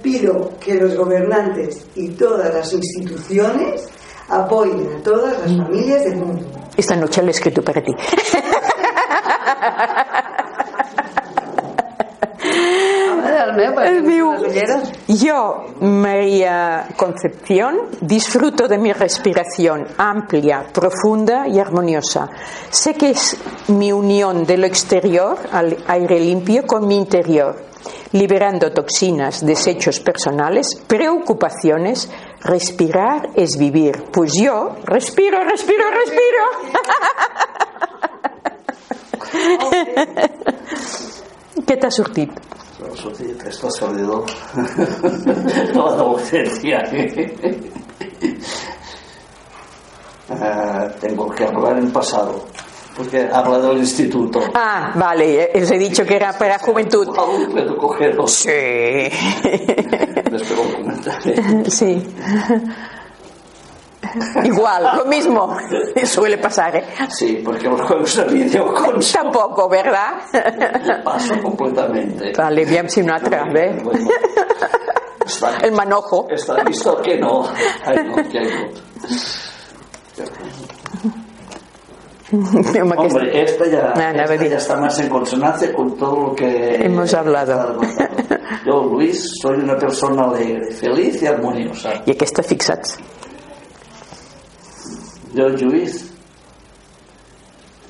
pido que los gobernantes y todas las instituciones apoyen a todas las familias del mundo. Esta noche la he escrito para ti. Yo, María Concepción, disfruto de mi respiración amplia, profunda y armoniosa. Sé que es mi unión de lo exterior al aire limpio con mi interior, liberando toxinas, desechos personales, preocupaciones. Respirar es vivir. Pues yo respiro, respiro, respiro. ¿Qué te ha Esto ha salido toda la ausencia. uh, tengo que hablar en pasado, porque habla del instituto. Ah, vale, os he dicho que era para juventud. Puedo cogerlo. Sí. Después comentaré. Sí. Igual, lo mismo. Suele pasar, ¿eh? Sí, porque los juegos de vídeo con Tampoco, ¿verdad? paso completamente. Vale, aviam si una altra, bé. Bueno, està, El manojo. està visto que no. Ai, no, que no. Hombre, esta ya, anava a esta ya está más en consonancia con todo lo que Hemos hablado. Yo, Luis, soy una persona alegre, feliz y armoniosa. I aquesta fixats. Yo, Luis,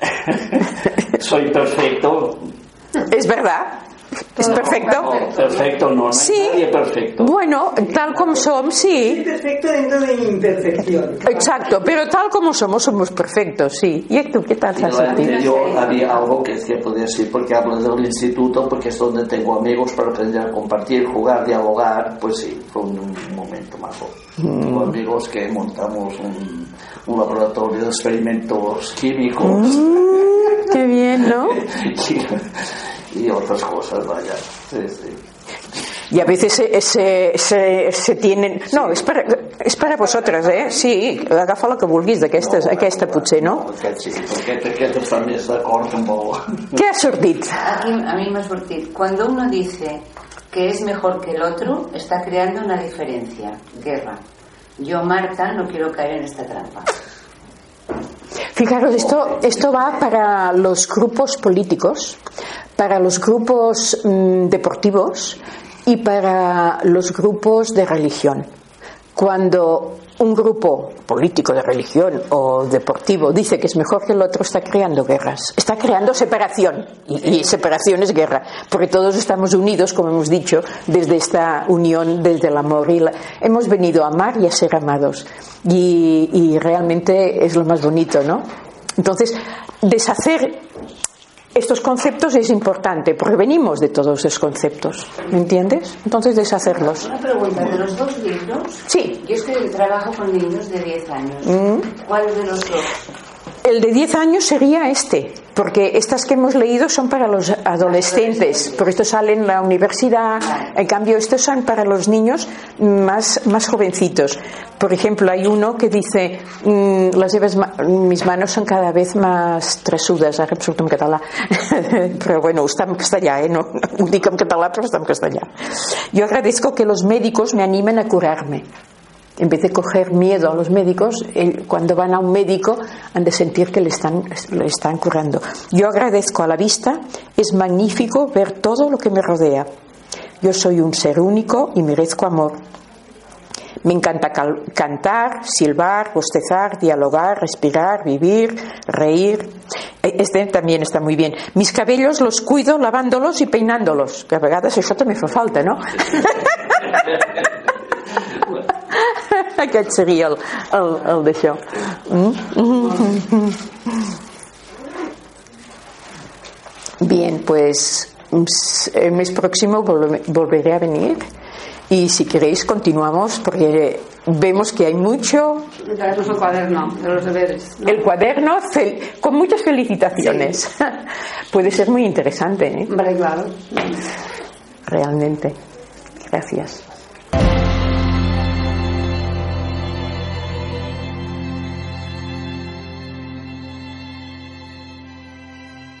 soy perfecto. És verdad? És perfecto? No, perfecto no, no hay Sí. nadie perfecto. Bueno, tal como som, sí. Perfecto dentro de mi imperfección. Exacto, pero tal como somos, somos perfectos, sí. ¿Y tú qué tal has sentido? anterior había algo que es cierto decir porque hablo del instituto, porque es donde tengo amigos para aprender a compartir, jugar, dialogar. Pues sí, fue un momento majo. Tengo amigos que montamos un, un laboratorio de experimentos químicos Mm, qué bien, ¿no? y, otras cosas, vaya. Sí, sí. Y a veces se, se, se, se tienen... No, és per, és per a vosaltres, eh? Sí, agafa la que vulguis d'aquesta, aquesta potser, no? Aquest sí, perquè aquest està més d'acord amb el... Què ha sortit? Aquí a mí me ha surtido. Cuando uno dice que es mejor que el otro, está creando una diferencia, guerra. Yo, Marta, no quiero caer en esta trampa. Fijaros, esto, esto va para los grupos políticos, para los grupos mm, deportivos y para los grupos de religión. Cuando un grupo político de religión o deportivo dice que es mejor que el otro, está creando guerras, está creando separación. Y, separación es guerra, porque todos estamos unidos, como hemos dicho, desde esta unión, desde el amor. Y la- hemos venido a amar y a ser amados. Y realmente es lo más bonito, ¿no? Entonces, deshacer estos conceptos es importante, porque venimos de todos esos conceptos, ¿me entiendes? Entonces, deshacerlos. Una pregunta, de los dos libros, Sí. yo es que trabajo con niños de 10 años. Mm. ¿Cuál de los dos? El de 10 años sería este, porque estas que hemos leído son para los adolescentes, porque estos salen en la universidad, en cambio estos son para los niños más, más jovencitos. Por ejemplo, hay uno que dice, mm, las lleves ma- mis manos son cada vez más trasudes, ara em en però bueno, està en eh? no, ho dic en català però està en. Yo agradezco que los médicos me animen a curarme. En vez de coger miedo a los médicos, cuando van a un médico han de sentir que le están, le están curando. Yo agradezco a la vista, es magnífico ver todo lo que me rodea. Yo soy un ser único y merezco amor. Me encanta cantar, silbar, bostezar, dialogar, respirar, vivir, reír. E, este también está muy bien. Mis cabellos los cuido lavándolos y peinándolos, que a veces eso también me falta, no? Aquest seria el, el, el d'això. Mm? Bien, pues el mes próximo volveré a venir y si queréis continuamos porque vemos que hay mucho traemos el cuaderno de los deberes ¿no? el cuaderno con muchas felicitaciones sí. puede ser muy interesante ¿eh? Vale, claro realmente gracias